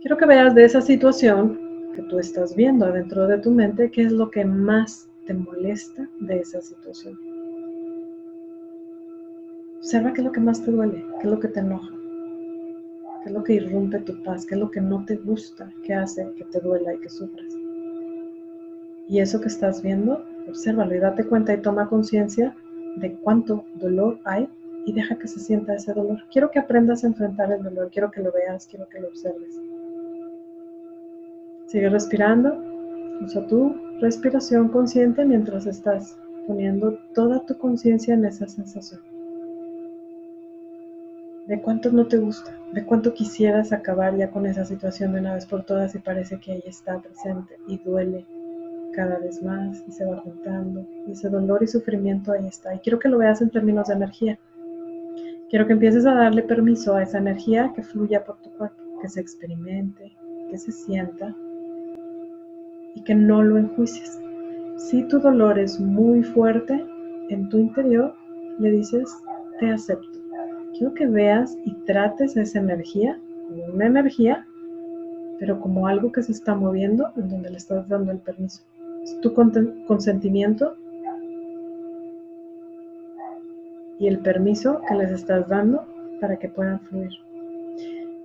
Speaker 1: Quiero que veas de esa situación que tú estás viendo adentro de tu mente qué es lo que más te molesta de esa situación. Observa qué es lo que más te duele, qué es lo que te enoja, qué es lo que irrumpe tu paz, qué es lo que no te gusta, qué hace que te duela y que sufras. Y eso que estás viendo, obsérvalo y date cuenta y toma conciencia de cuánto dolor hay y deja que se sienta ese dolor. Quiero que aprendas a enfrentar el dolor, quiero que lo veas, quiero que lo observes. Sigue respirando, usa tu respiración consciente mientras estás poniendo toda tu conciencia en esa sensación. De cuánto no te gusta, de cuánto quisieras acabar ya con esa situación de una vez por todas y parece que ahí está presente y duele cada vez más y se va juntando. Y ese dolor y sufrimiento ahí está. Y quiero que lo veas en términos de energía. Quiero que empieces a darle permiso a esa energía que fluya por tu cuerpo, que se experimente, que se sienta y que no lo enjuicies. Si tu dolor es muy fuerte en tu interior, le dices, te acepto. Quiero que veas y trates esa energía como una energía, pero como algo que se está moviendo en donde le estás dando el permiso. Es tu consentimiento y el permiso que les estás dando para que puedan fluir.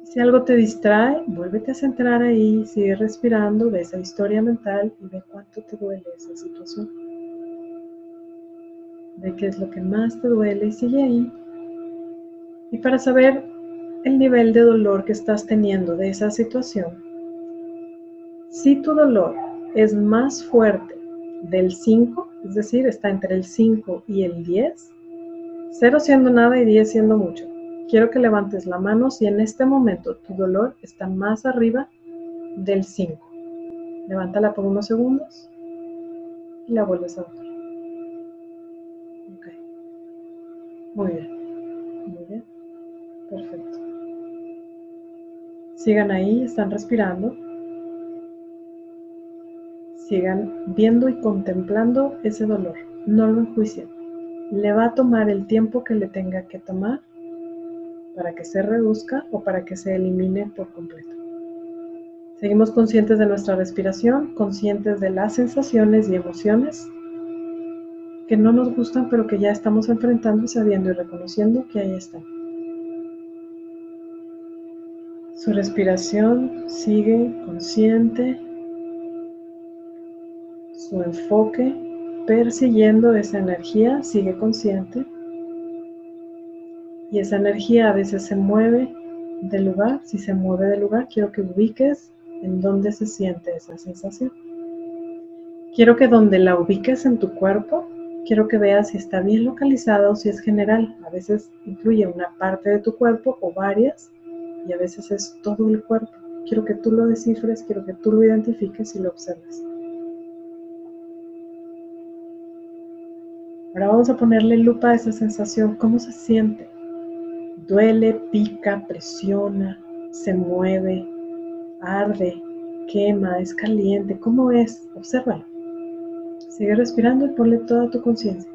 Speaker 1: Si algo te distrae, vuélvete a centrar ahí, sigue respirando, ve esa historia mental y ve cuánto te duele esa situación. Ve qué es lo que más te duele y sigue ahí. Y para saber el nivel de dolor que estás teniendo de esa situación, si tu dolor es más fuerte del 5, es decir, está entre el 5 y el 10, 0 siendo nada y 10 siendo mucho. Quiero que levantes la mano si en este momento tu dolor está más arriba del 5. Levántala por unos segundos y la vuelves a bajar. Ok. Muy bien. Perfecto. Sigan ahí, están respirando sigan viendo y contemplando ese dolor. No lo enjuicien. Le va a tomar el tiempo que le tenga que tomar para que se reduzca o para que se elimine por completo. Seguimos conscientes de nuestra respiración, conscientes de las sensaciones y emociones que no nos gustan, pero que ya estamos enfrentando, sabiendo y reconociendo que ahí están. Su respiración sigue consciente su enfoque persiguiendo esa energía, sigue consciente. Y esa energía a veces se mueve del lugar. Si se mueve del lugar, quiero que ubiques en dónde se siente esa sensación. Quiero que donde la ubiques en tu cuerpo, quiero que veas si está bien localizada o si es general. A veces incluye una parte de tu cuerpo o varias y a veces es todo el cuerpo. Quiero que tú lo descifres, quiero que tú lo identifiques y lo observes. Ahora vamos a ponerle lupa a esa sensación. ¿Cómo se siente? Duele, pica, presiona, se mueve, arde, quema, es caliente. ¿Cómo es? Obsérvalo. Sigue respirando y ponle toda tu conciencia.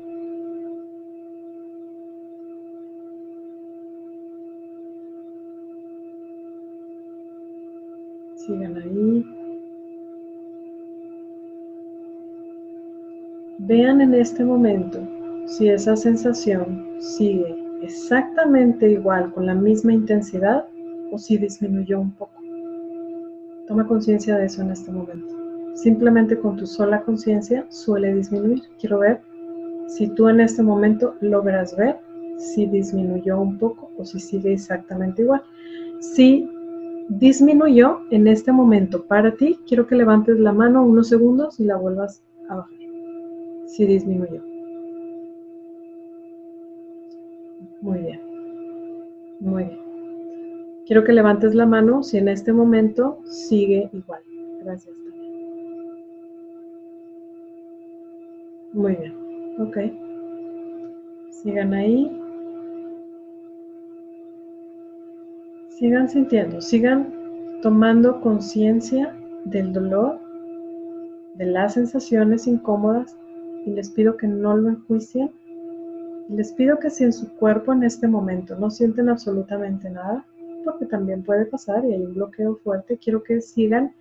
Speaker 1: Vean en este momento si esa sensación sigue exactamente igual con la misma intensidad o si disminuyó un poco. Toma conciencia de eso en este momento. Simplemente con tu sola conciencia suele disminuir. Quiero ver si tú en este momento logras ver si disminuyó un poco o si sigue exactamente igual. Si disminuyó en este momento para ti, quiero que levantes la mano unos segundos y la vuelvas a bajar. Si disminuyó. Muy bien. Muy bien. Quiero que levantes la mano si en este momento sigue igual. Gracias. Muy bien. Ok. Sigan ahí. Sigan sintiendo, sigan tomando conciencia del dolor, de las sensaciones incómodas y les pido que no lo enjuicien. Les pido que si en su cuerpo en este momento no sienten absolutamente nada, porque también puede pasar y hay un bloqueo fuerte, quiero que sigan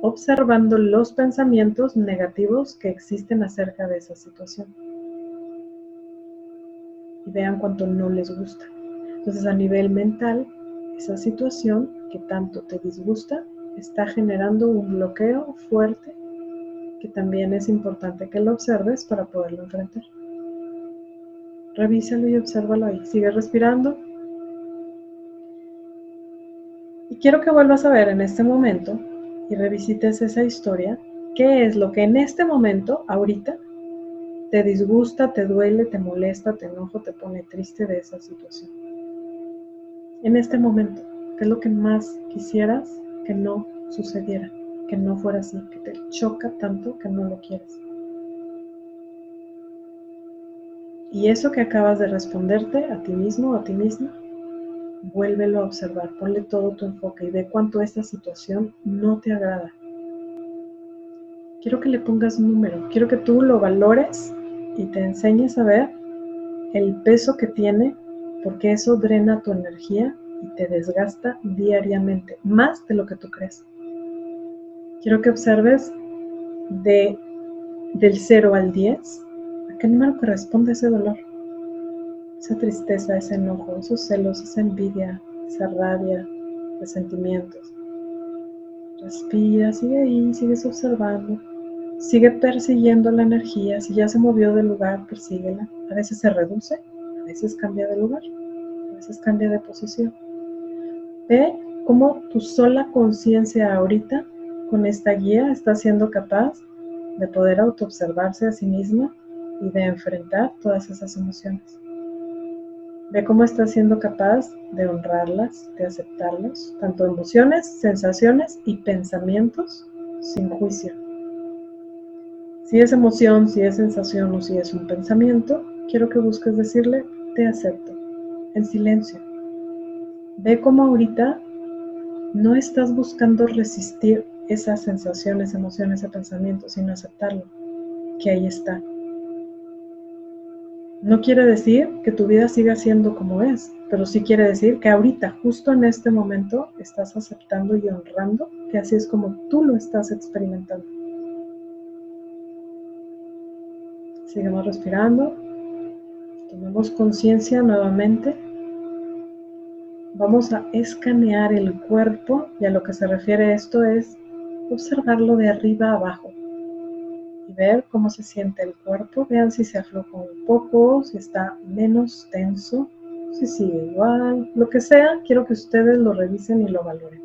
Speaker 1: observando los pensamientos negativos que existen acerca de esa situación. Y vean cuánto no les gusta. Entonces a nivel mental, esa situación que tanto te disgusta está generando un bloqueo fuerte que también es importante que lo observes para poderlo enfrentar. Revísalo y obsérvalo ahí. Sigue respirando. Y quiero que vuelvas a ver en este momento y revisites esa historia. ¿Qué es lo que en este momento, ahorita, te disgusta, te duele, te molesta, te enoja, te pone triste de esa situación? En este momento? ¿Qué es lo que más quisieras que no sucediera, que no fuera así, que te choca tanto que no lo quieres? Y eso que acabas de responderte a ti mismo o a ti misma, vuélvelo a observar, ponle todo tu enfoque y ve cuánto esta situación no te agrada. Quiero que le pongas número, quiero que tú lo valores y te enseñes a ver el peso que tiene porque eso drena tu energía y te desgasta diariamente, más de lo que tú crees. Quiero que observes de, del 0 al 10, ¿a qué número corresponde ese dolor? Esa tristeza, ese enojo, esos celos, esa envidia, esa rabia, resentimientos. Respira, sigue ahí, sigues observando, sigue persiguiendo la energía. Si ya se movió del lugar, persíguela. A veces se reduce, veces cambia de lugar, a veces cambia de posición. Ve cómo tu sola conciencia ahorita con esta guía está siendo capaz de poder autoobservarse a sí misma y de enfrentar todas esas emociones. Ve cómo está siendo capaz de honrarlas, de aceptarlas, tanto emociones, sensaciones y pensamientos sin juicio. Si es emoción, si es sensación o si es un pensamiento, quiero que busques decirle, te acepto, en silencio. Ve cómo ahorita no estás buscando resistir esas sensaciones, emociones, ese pensamiento, sino aceptarlo, que ahí está. No quiere decir que tu vida siga siendo como es, pero sí quiere decir que ahorita, justo en este momento, estás aceptando y honrando que así es como tú lo estás experimentando. Sigamos respirando. Tomemos conciencia nuevamente. Vamos a escanear el cuerpo y a lo que se refiere esto es observarlo de arriba abajo y ver cómo se siente el cuerpo. Vean si se afloja un poco, si está menos tenso, si sigue igual, lo que sea, quiero que ustedes lo revisen y lo valoren.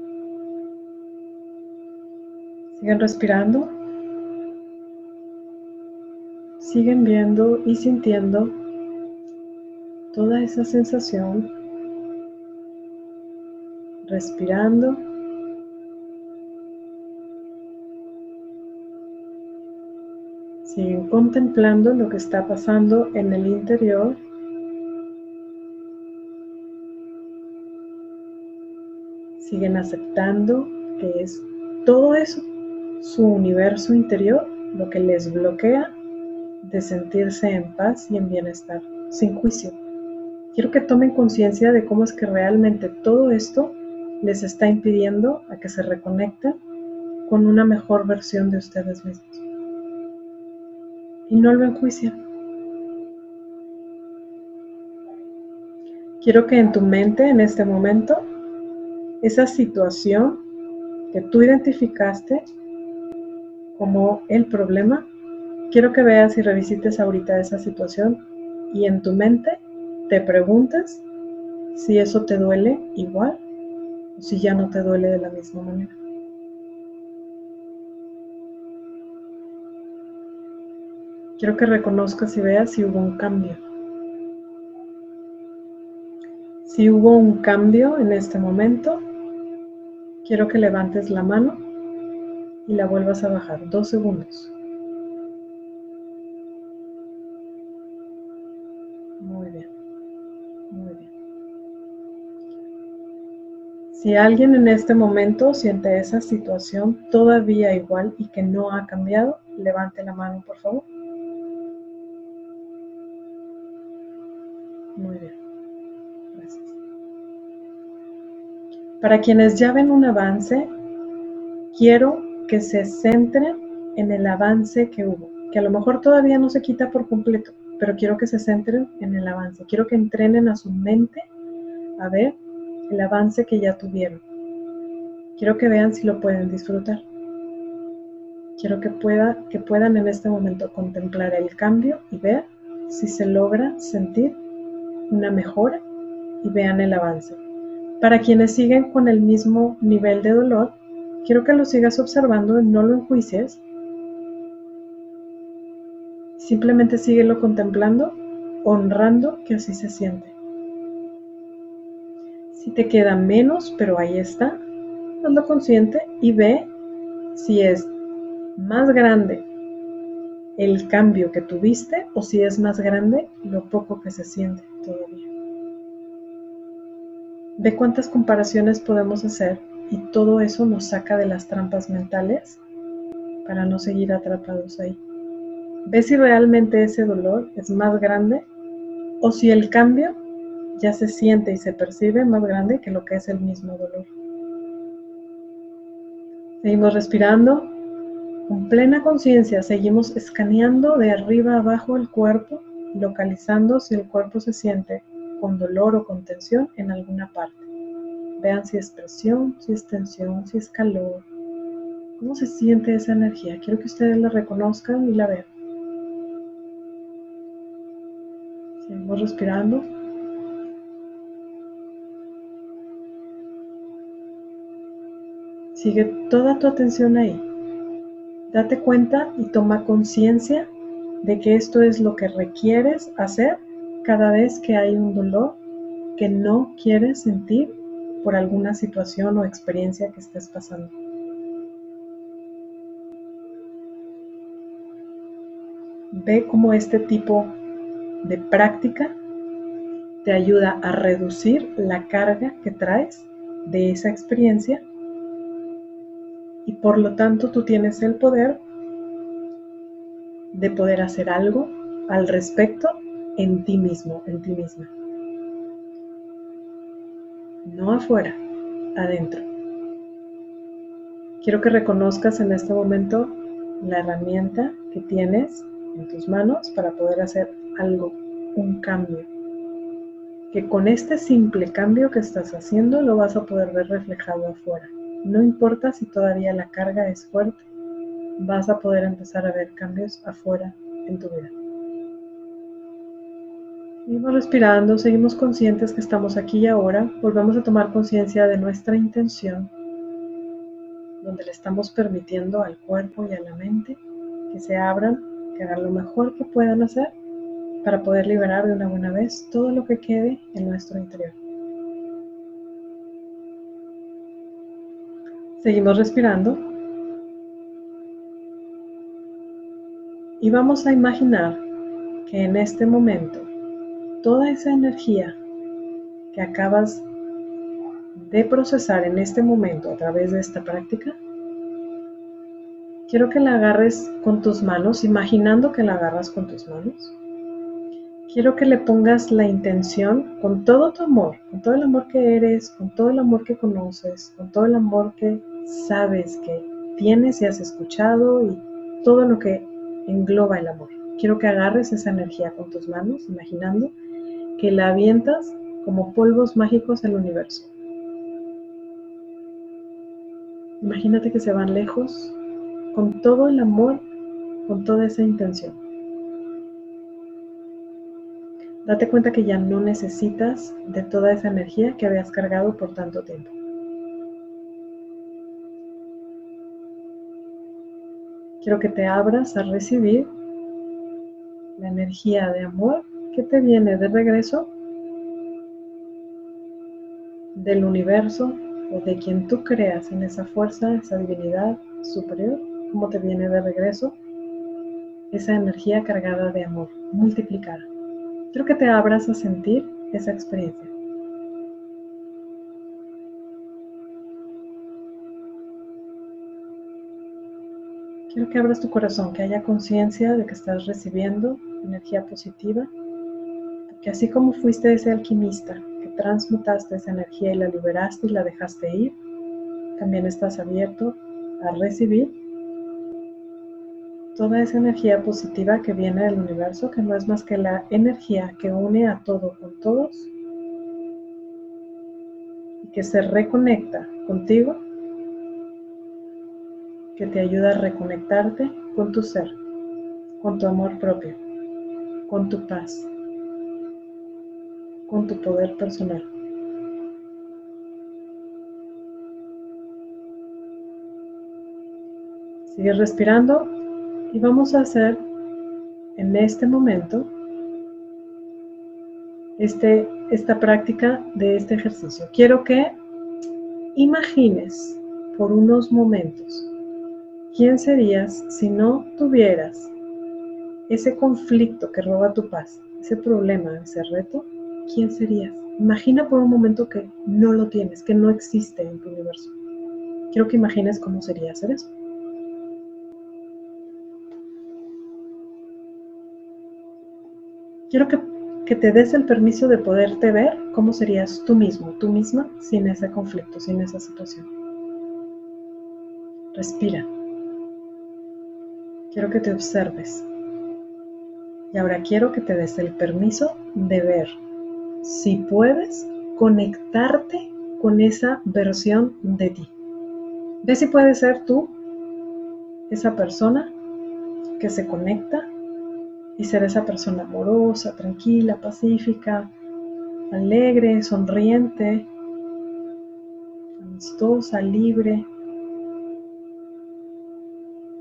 Speaker 1: Siguen respirando. Siguen viendo y sintiendo toda esa sensación, respirando. Siguen contemplando lo que está pasando en el interior. Siguen aceptando que es todo eso, su universo interior, lo que les bloquea de sentirse en paz y en bienestar, sin juicio. Quiero que tomen conciencia de cómo es que realmente todo esto les está impidiendo a que se reconecten con una mejor versión de ustedes mismos. Y no lo enjuicien. Quiero que en tu mente, en este momento, esa situación que tú identificaste como el problema, quiero que veas y revisites ahorita esa situación y en tu mente te preguntas si eso te duele igual si ya no te duele de la misma manera. Quiero que reconozcas y veas si hubo un cambio. Si hubo un cambio en este momento, quiero que levantes la mano y la vuelvas a bajar. Dos segundos. Si alguien en este momento siente esa situación todavía igual y que no ha cambiado, levante la mano, por favor. Muy bien. Gracias. Para quienes ya ven un avance, quiero que se centren en el avance que hubo, que a lo mejor todavía no se quita por completo, pero quiero que se centren en el avance. Quiero que entrenen a su mente a ver el avance que ya tuvieron. Quiero que vean si lo pueden disfrutar. Quiero que, pueda, que puedan en este momento contemplar el cambio y ver si se logra sentir una mejora y vean el avance. Para quienes siguen con el mismo nivel de dolor, quiero que lo sigas observando, no lo enjuicies. Simplemente síguelo contemplando, honrando que así se siente. Si te queda menos, pero ahí está, hazlo consciente y ve si es más grande el cambio que tuviste o si es más grande lo poco que se siente todavía. Ve cuántas comparaciones podemos hacer y todo eso nos saca de las trampas mentales para no seguir atrapados ahí. Ve si realmente ese dolor es más grande o si el cambio ya se siente y se percibe más grande que lo que es el mismo dolor. Seguimos respirando con plena conciencia, seguimos escaneando de arriba abajo el cuerpo, localizando si el cuerpo se siente con dolor o con tensión en alguna parte. Vean si es presión, si es tensión, si es calor. ¿Cómo se siente esa energía? Quiero que ustedes la reconozcan y la vean. Seguimos respirando. Sigue toda tu atención ahí. Date cuenta y toma conciencia de que esto es lo que requieres hacer cada vez que hay un dolor que no quieres sentir por alguna situación o experiencia que estés pasando. Ve cómo este tipo de práctica te ayuda a reducir la carga que traes de esa experiencia y por lo tanto tú tienes el poder de poder hacer algo al respecto en ti mismo, en ti misma. No afuera, adentro. Quiero que reconozcas en este momento la herramienta que tienes en tus manos para poder hacer algo, un cambio. Que con este simple cambio que estás haciendo lo vas a poder ver reflejado afuera. No importa si todavía la carga es fuerte, vas a poder empezar a ver cambios afuera en tu vida. Seguimos respirando, seguimos conscientes que estamos aquí y ahora. Volvemos a tomar conciencia de nuestra intención, donde le estamos permitiendo al cuerpo y a la mente que se abran, que hagan lo mejor que puedan hacer para poder liberar de una buena vez todo lo que quede en nuestro interior. Seguimos respirando. Y vamos a imaginar que en este momento toda esa energía que acabas de procesar en este momento a través de esta práctica, quiero que la agarres con tus manos, imaginando que la agarras con tus manos. Quiero que le pongas la intención con todo tu amor, con todo el amor que eres, con todo el amor que conoces, con todo el amor que sabes que tienes y has escuchado y todo lo que engloba el amor. Quiero que agarres esa energía con tus manos, imaginando que la avientas como polvos mágicos al universo. Imagínate que se van lejos con todo el amor, con toda esa intención. Date cuenta que ya no necesitas de toda esa energía que habías cargado por tanto tiempo. Quiero que te abras a recibir la energía de amor que te viene de regreso del universo o de quien tú creas en esa fuerza, esa divinidad superior, como te viene de regreso esa energía cargada de amor, multiplicada. Quiero que te abras a sentir esa experiencia. Quiero que abras tu corazón, que haya conciencia de que estás recibiendo energía positiva, que así como fuiste ese alquimista que transmutaste esa energía y la liberaste y la dejaste ir, también estás abierto a recibir toda esa energía positiva que viene del universo, que no es más que la energía que une a todo con todos y que se reconecta contigo que te ayuda a reconectarte con tu ser, con tu amor propio, con tu paz, con tu poder personal. Sigue respirando y vamos a hacer en este momento este, esta práctica de este ejercicio. Quiero que imagines por unos momentos ¿Quién serías si no tuvieras ese conflicto que roba tu paz, ese problema, ese reto? ¿Quién serías? Imagina por un momento que no lo tienes, que no existe en tu universo. Quiero que imagines cómo sería hacer eso. Quiero que, que, te des el permiso de poderte ver cómo serías tú mismo, tú misma, sin ese conflicto, sin esa situación. Respira. Quiero que te observes. Y ahora quiero que te des el permiso de ver si puedes conectarte con esa versión de ti. Ve si puedes ser tú esa persona que se conecta y ser esa persona amorosa, tranquila, pacífica, alegre, sonriente, amistosa, libre,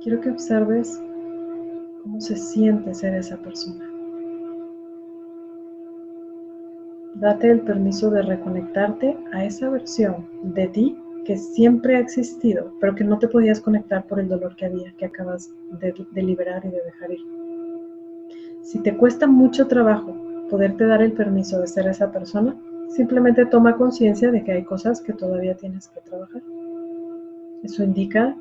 Speaker 1: Quiero que observes cómo se siente ser esa persona. Date el permiso de reconectarte a esa versión de ti que siempre ha existido, pero que no te podías conectar por el dolor que había, que acabas de, de liberar y de dejar ir. Si te cuesta mucho trabajo poderte dar el permiso de ser esa persona, simplemente toma conciencia de que hay cosas que todavía tienes que trabajar. Eso indica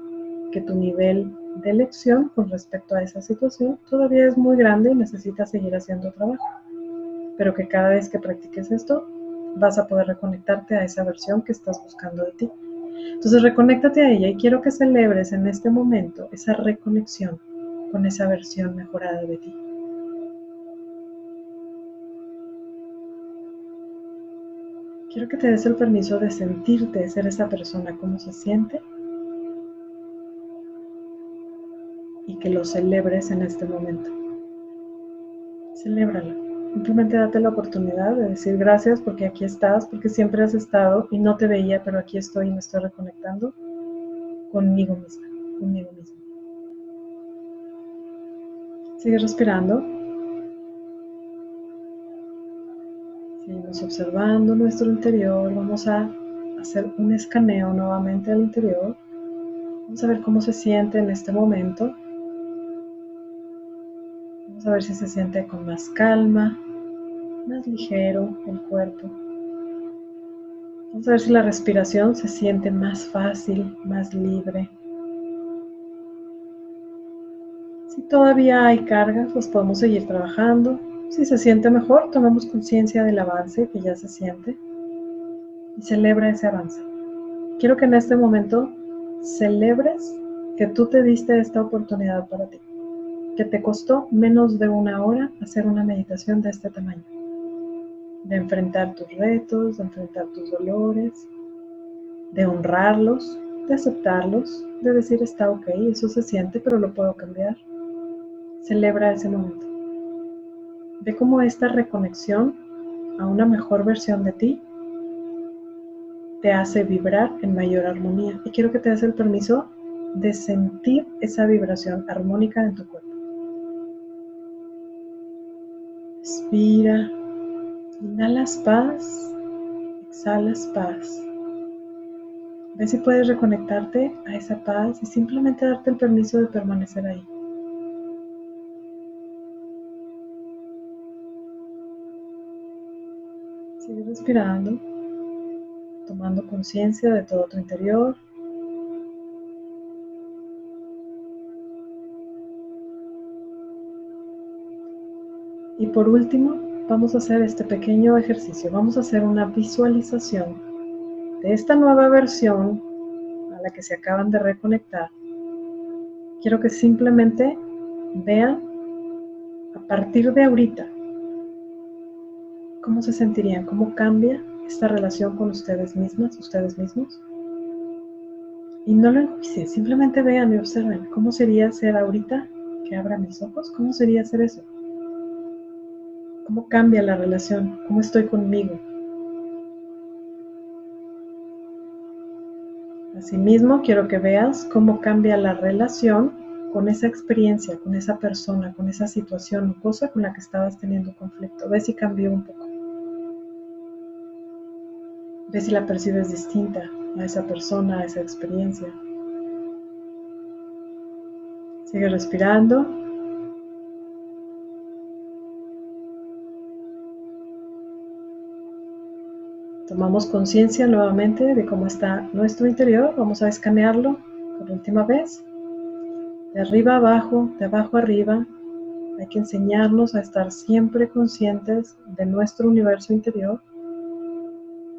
Speaker 1: que tu nivel de elección con respecto a esa situación todavía es muy grande y necesitas seguir haciendo trabajo. Pero que cada vez que practiques esto, vas a poder reconectarte a esa versión que estás buscando de ti. Entonces reconéctate a ella y quiero que celebres en este momento esa reconexión con esa versión mejorada de ti. Quiero que te des el permiso de sentirte, ser esa persona, cómo se siente que lo celebres en este momento. Celébralo. Simplemente date la oportunidad de decir gracias porque aquí estás, porque siempre has estado y no te veía, pero aquí estoy y me estoy reconectando conmigo misma, conmigo mismo. Sigue respirando. Seguimos observando nuestro interior. Vamos a hacer un escaneo nuevamente al interior. Vamos a ver cómo se siente en este momento. Vamos a ver si se siente con más calma, más ligero el cuerpo. Vamos a ver si la respiración se siente más fácil, más libre. Si todavía hay cargas, pues podemos seguir trabajando. Si se siente mejor, tomemos conciencia del avance que ya se siente y celebra ese avance. Quiero que en este momento celebres que tú te diste esta oportunidad para ti que te costó menos de una hora hacer una meditación de este tamaño. De enfrentar tus retos, de enfrentar tus dolores, de honrarlos, de aceptarlos, de decir está ok, eso se siente, pero lo puedo cambiar. Celebra ese momento. Ve cómo esta reconexión a una mejor versión de ti te hace vibrar en mayor armonía. Y quiero que te des el permiso de sentir esa vibración armónica en tu cuerpo. Respira, inhalas paz, exhalas paz. Ve si puedes reconectarte a esa paz y simplemente darte el permiso de permanecer ahí. Sigue respirando, tomando conciencia de todo tu interior. Y por último, vamos a hacer este pequeño ejercicio. Vamos a hacer una visualización de esta nueva versión a la que se acaban de reconectar. Quiero que simplemente vean a partir de ahorita ¿Cómo se sentirían? ¿Cómo cambia esta relación con ustedes mismas, ustedes mismos? Y no lo enjuicien, simplemente vean y observen cómo sería ser ahorita que abra mis ojos, cómo sería ser eso. ¿Cómo cambia la relación? ¿Cómo estoy conmigo? Asimismo, quiero que veas cómo cambia la relación con esa experiencia, con esa persona, con esa situación o cosa con la que estabas teniendo conflicto. Ve si cambió un poco. Ve si la percibes distinta a esa persona, a esa experiencia. Sigue respirando. Tomamos conciencia nuevamente de cómo está nuestro interior. Vamos a escanearlo por última vez. De arriba abajo, de abajo arriba. Hay que enseñarnos a estar siempre conscientes de nuestro universo interior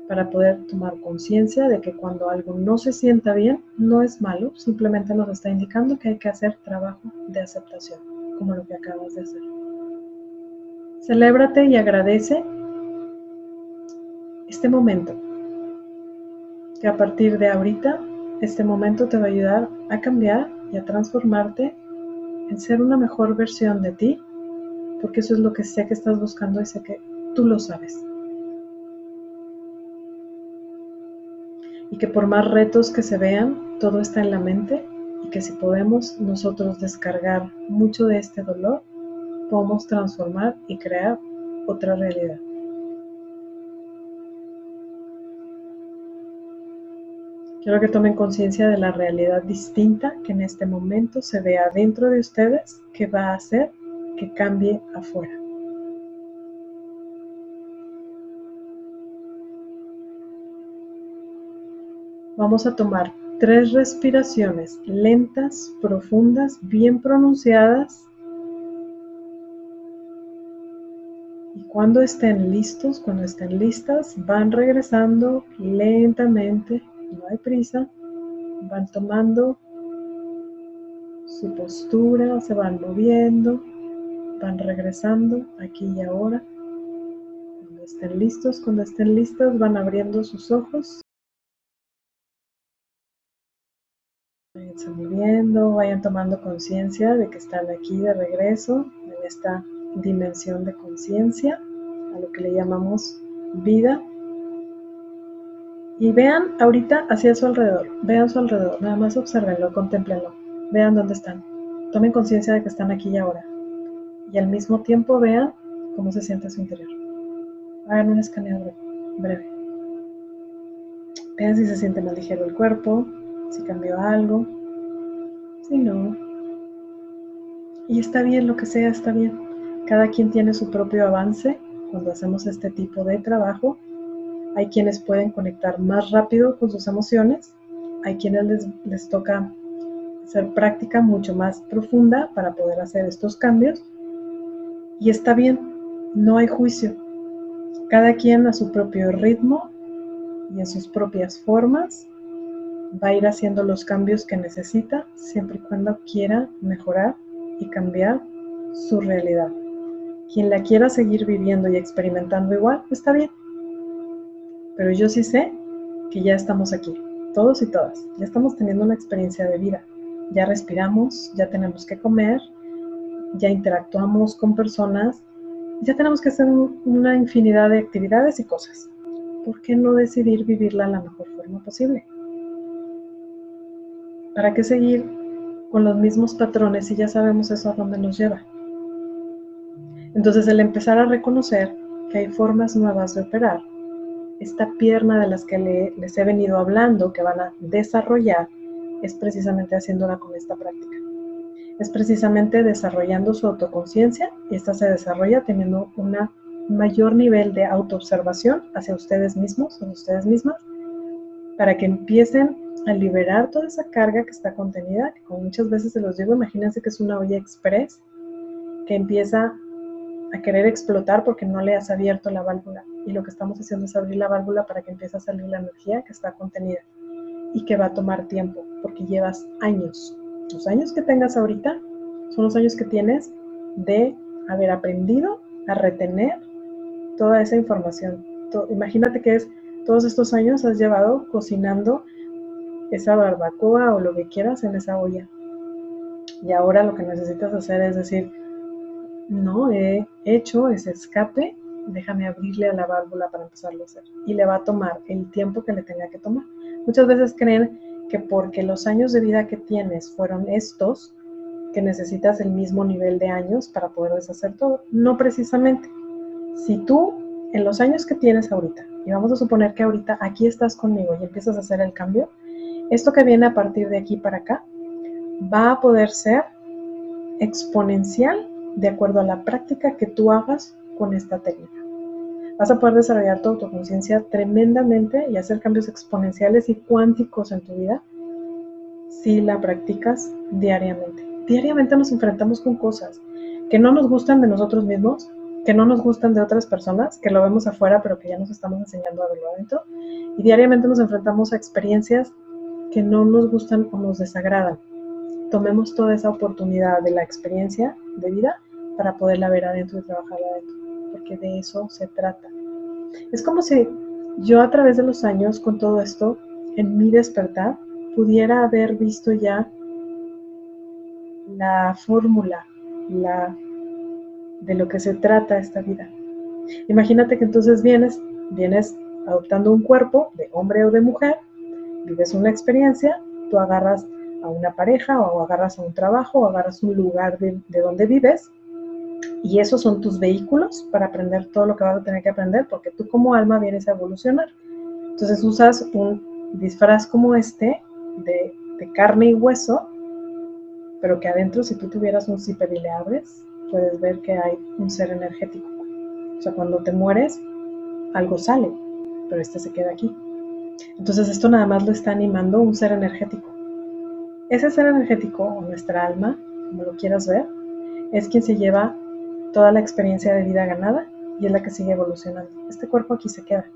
Speaker 1: para poder tomar conciencia de que cuando algo no se sienta bien, no es malo, simplemente nos está indicando que hay que hacer trabajo de aceptación, como lo que acabas de hacer. Celébrate y agradece este momento, que a partir de ahorita, este momento te va a ayudar a cambiar y a transformarte en ser una mejor versión de ti, porque eso es lo que sé que estás buscando y sé que tú lo sabes. y que por más retos que se vean, todo está en la mente y que si podemos nosotros descargar mucho de este dolor, podemos transformar y crear otra realidad. Quiero que tomen conciencia de la realidad distinta que en este momento se vea dentro de ustedes que va a hacer que cambie afuera. Vamos a tomar tres respiraciones lentas, profundas, bien pronunciadas. Y cuando estén listos, cuando estén listas, van regresando lentamente, no hay prisa, van tomando su postura, se van moviendo, van regresando aquí y ahora. Cuando estén listos, cuando estén listas, van abriendo sus ojos Vayan moviendo, vayan tomando conciencia de que están aquí de regreso en esta dimensión de conciencia, a lo que le llamamos vida. Y vean ahorita hacia su alrededor, vean su alrededor, nada más observenlo, contemplenlo, vean dónde están. Tomen conciencia de que están aquí y ahora. Y al mismo tiempo vean cómo se siente su interior. Hagan un escaneo breve. Vean si se siente más ligero el cuerpo, si cambió algo, si no. Y está bien, lo que sea, está bien. Cada quien tiene su propio avance cuando hacemos este tipo de trabajo. Hay quienes pueden conectar más rápido con sus emociones, hay quienes les, toca hacer práctica mucho más profunda para poder hacer estos cambios. Y está bien, no hay juicio. Cada quien a su propio ritmo y en sus propias formas va a ir haciendo los cambios que necesita siempre y cuando quiera mejorar y cambiar su realidad. Quien la quiera seguir viviendo y experimentando igual, está bien. Pero yo sí sé que ya estamos aquí, todos y todas. Ya estamos teniendo una experiencia de vida. Ya respiramos, ya tenemos que comer, ya interactuamos con personas, ya tenemos que hacer una infinidad de actividades y cosas. ¿Por qué no decidir vivirla la mejor forma posible? ¿Para qué seguir con los mismos patrones si ya sabemos eso a dónde nos lleva? Entonces el empezar a reconocer que hay formas nuevas de operar, esta pierna de las que les he venido hablando, que van a desarrollar, es precisamente haciéndola con esta práctica. Es precisamente desarrollando su autoconciencia y esta se desarrolla teniendo un mayor nivel de autoobservación hacia ustedes mismos, hacia ustedes mismas, para que empiecen a liberar toda esa carga que está contenida, que como muchas veces se los digo, imagínense que es una olla express que empieza a querer explotar porque no le has abierto la válvula. Y lo que estamos haciendo es abrir la válvula para que empiece a salir la energía que está contenida y que va a tomar tiempo porque llevas años. Los años que tengas ahorita son los años que tienes de haber aprendido a retener toda esa información. Imagínate que es todos estos años has llevado cocinando esa barbacoa o lo que quieras en esa olla. Y ahora lo que necesitas hacer es decir, no he hecho ese escape, déjame abrirle a la válvula para empezarlo a hacer. Y le va a tomar el tiempo que le tenga que tomar. Muchas veces creen que porque los años de vida que tienes fueron estos, que necesitas el mismo nivel de años para poder deshacer todo. No precisamente. Si tú en los años que tienes ahorita, y vamos a suponer que ahorita aquí estás conmigo y empiezas a hacer el cambio, esto que viene a partir de aquí para acá va a poder ser exponencial de acuerdo a la práctica que tú hagas con esta técnica. Vas a poder desarrollar tu autoconciencia tremendamente y hacer cambios exponenciales y cuánticos en tu vida si la practicas diariamente. Diariamente nos enfrentamos con cosas que no nos gustan de nosotros mismos, que no nos gustan de otras personas, que lo vemos afuera pero que ya nos estamos enseñando a verlo adentro. Y diariamente nos enfrentamos a experiencias que no nos gustan o nos desagradan tomemos toda esa oportunidad de la experiencia de vida para poderla ver adentro y trabajar adentro, porque de eso se trata. Es como si yo a través de los años con todo esto, en mi despertar, pudiera haber visto ya la fórmula, la de lo que se trata esta vida. Imagínate que entonces vienes, vienes adoptando un cuerpo de hombre o de mujer, vives una experiencia, tú agarras a una pareja o agarras a un trabajo o agarras un lugar de, donde vives y esos son tus vehículos para aprender todo lo que vas a tener que aprender porque tú como alma vienes a evolucionar. Entonces usas un disfraz como este de, de carne y hueso, pero que adentro si tú tuvieras un zipper y le abres, puedes ver que hay un ser energético. O sea, cuando te mueres, algo sale, pero este se queda aquí. Entonces esto nada más lo está animando un ser energético. Ese ser energético o nuestra alma, como lo quieras ver, es quien se lleva toda la experiencia de vida ganada y es la que sigue evolucionando. Este cuerpo aquí se queda.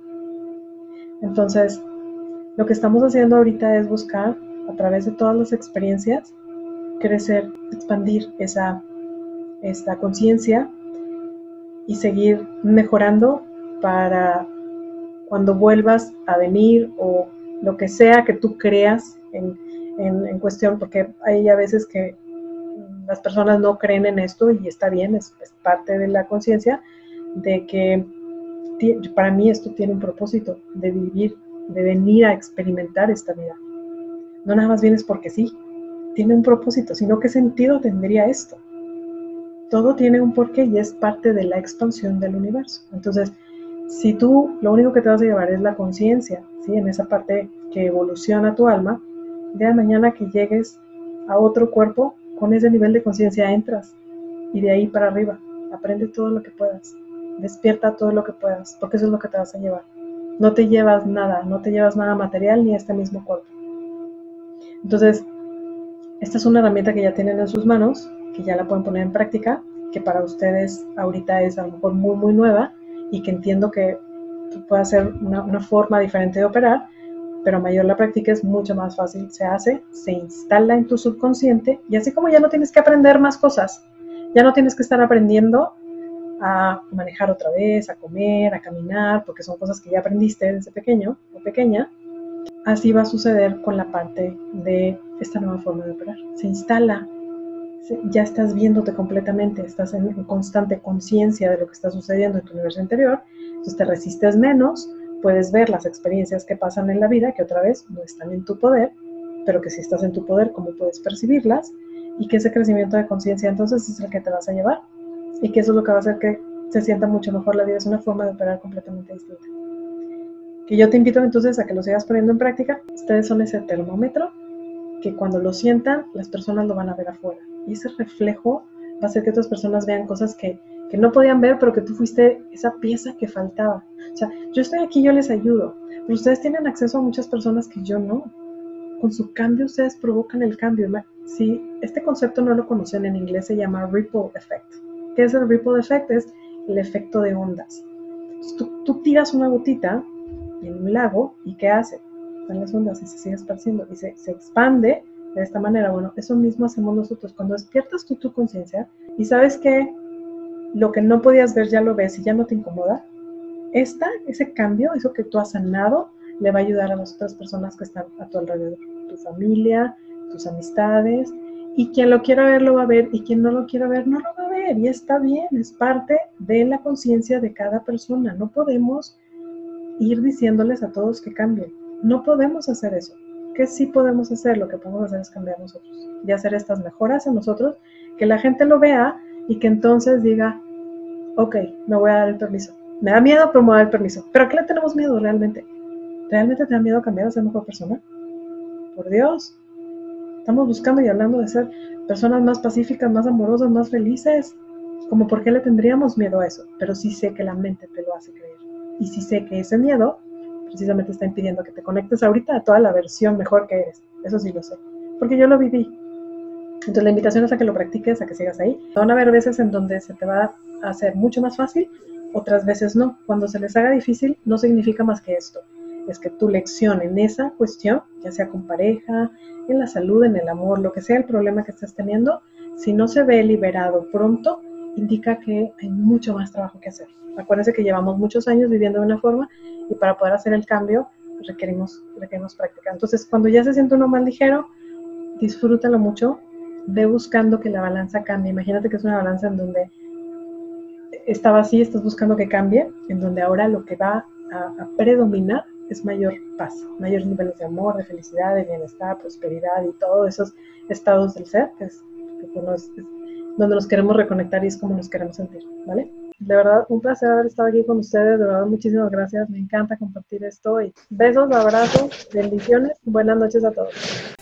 Speaker 1: Entonces, lo que estamos haciendo ahorita es buscar, a través de todas las experiencias, crecer, expandir esa, esta conciencia y seguir mejorando para cuando vuelvas a venir o lo que sea que tú creas en en, cuestión, porque hay a veces que las personas no creen en esto y está bien, es, parte de la conciencia de que para mí esto tiene un propósito de vivir, de venir a experimentar esta vida. No nada más vienes porque sí, tiene un propósito, sino qué sentido tendría esto. Todo tiene un porqué y es parte de la expansión del universo. Entonces, si tú lo único que te vas a llevar es la conciencia, ¿sí? en esa parte que evoluciona tu alma, de mañana que llegues a otro cuerpo, con ese nivel de conciencia entras y de ahí para arriba. Aprende todo lo que puedas. Despierta todo lo que puedas, porque eso es lo que te vas a llevar. No te llevas nada, no te llevas nada material ni este mismo cuerpo. Entonces, esta es una herramienta que ya tienen en sus manos, que ya la pueden poner en práctica, que para ustedes ahorita es a lo mejor muy, muy nueva y que entiendo que puede ser una, una forma diferente de operar, pero mayor la práctica es mucho más fácil se hace, se instala en tu subconsciente y así como ya no tienes que aprender más cosas, ya no tienes que estar aprendiendo a manejar otra vez, a comer, a caminar, porque son cosas que ya aprendiste desde pequeño o pequeña, así va a suceder con la parte de esta nueva forma de operar. Se instala, ya estás viéndote completamente, estás en constante conciencia de lo que está sucediendo en tu universo interior, entonces te resistes menos, puedes ver las experiencias que pasan en la vida, que otra vez no están en tu poder, pero que si estás en tu poder, cómo puedes percibirlas y que ese crecimiento de conciencia entonces es el que te vas a llevar y que eso es lo que va a hacer que se sienta mucho mejor la vida, es una forma de operar completamente distinta. Que yo te invito entonces a que lo sigas poniendo en práctica. Ustedes son ese termómetro que cuando lo sientan, las personas lo van a ver afuera. Y ese reflejo va a hacer que otras personas vean cosas que, que no podían ver, pero que tú fuiste esa pieza que faltaba. O sea, yo estoy aquí, yo les ayudo, pero ustedes tienen acceso a muchas personas que yo no. Con su cambio ustedes provocan el cambio. Si este concepto no lo conocen en inglés, se llama ripple effect. ¿Qué es el ripple effect? Es el efecto de ondas. tú, tiras una gotita en un lago y ¿qué hace? Están las ondas y se sigue esparciendo y se, se expande de esta manera. Bueno, eso mismo hacemos nosotros. Cuando despiertas tú tu conciencia y sabes que lo que no podías ver ya lo ves y ya no te incomoda, esta, ese cambio, eso que tú has sanado, le va a ayudar a las otras personas que están a tu alrededor, tu familia, tus amistades, y quien lo quiera ver lo va a ver y quien no lo quiera ver no lo va a ver y está bien, es parte de la conciencia de cada persona. No podemos ir diciéndoles a todos que cambien. No podemos hacer eso. ¿Qué sí podemos hacer? Lo que podemos hacer es cambiar nosotros y hacer estas mejoras en nosotros, que la gente lo vea y que entonces diga, ok, me voy a dar el permiso. Me da miedo, pero me voy el permiso. ¿Pero a qué le tenemos miedo realmente? ¿Realmente te da miedo cambiar a ser mejor persona? Por Dios. Estamos buscando y hablando de ser personas más pacíficas, más amorosas, más felices. Como por qué le tendríamos miedo a eso. Pero sí sé que la mente te lo hace creer. Y sí sé que ese miedo precisamente está impidiendo que te conectes ahorita a toda la versión mejor que eres. Eso sí lo sé. Porque yo lo viví. Entonces la invitación es a que lo practiques, a que sigas ahí. Van a haber veces en donde se te va a hacer mucho más fácil, otras veces no. Cuando se les haga difícil no significa más que esto. Es que tu lección en esa cuestión, ya sea con pareja, en la salud, en el amor, lo que sea el problema que estés teniendo, si no se ve liberado pronto, indica que hay mucho más trabajo que hacer. Acuérdense que llevamos muchos años viviendo de una forma y para poder hacer el cambio requerimos, requerimos práctica. Entonces, cuando ya se siente uno más ligero, disfrútalo mucho, ve buscando que la balanza cambie. Imagínate que es una balanza en donde estaba así, estás buscando que cambie, en donde ahora lo que va a, predominar es mayor paz, mayores niveles de amor, de felicidad, de bienestar, prosperidad y todos esos estados del ser, que es, donde nos queremos reconectar y es como nos queremos sentir, ¿vale? De verdad, un placer haber estado aquí con ustedes, de verdad, muchísimas gracias, me encanta compartir esto y besos, abrazos, bendiciones, buenas noches a todos.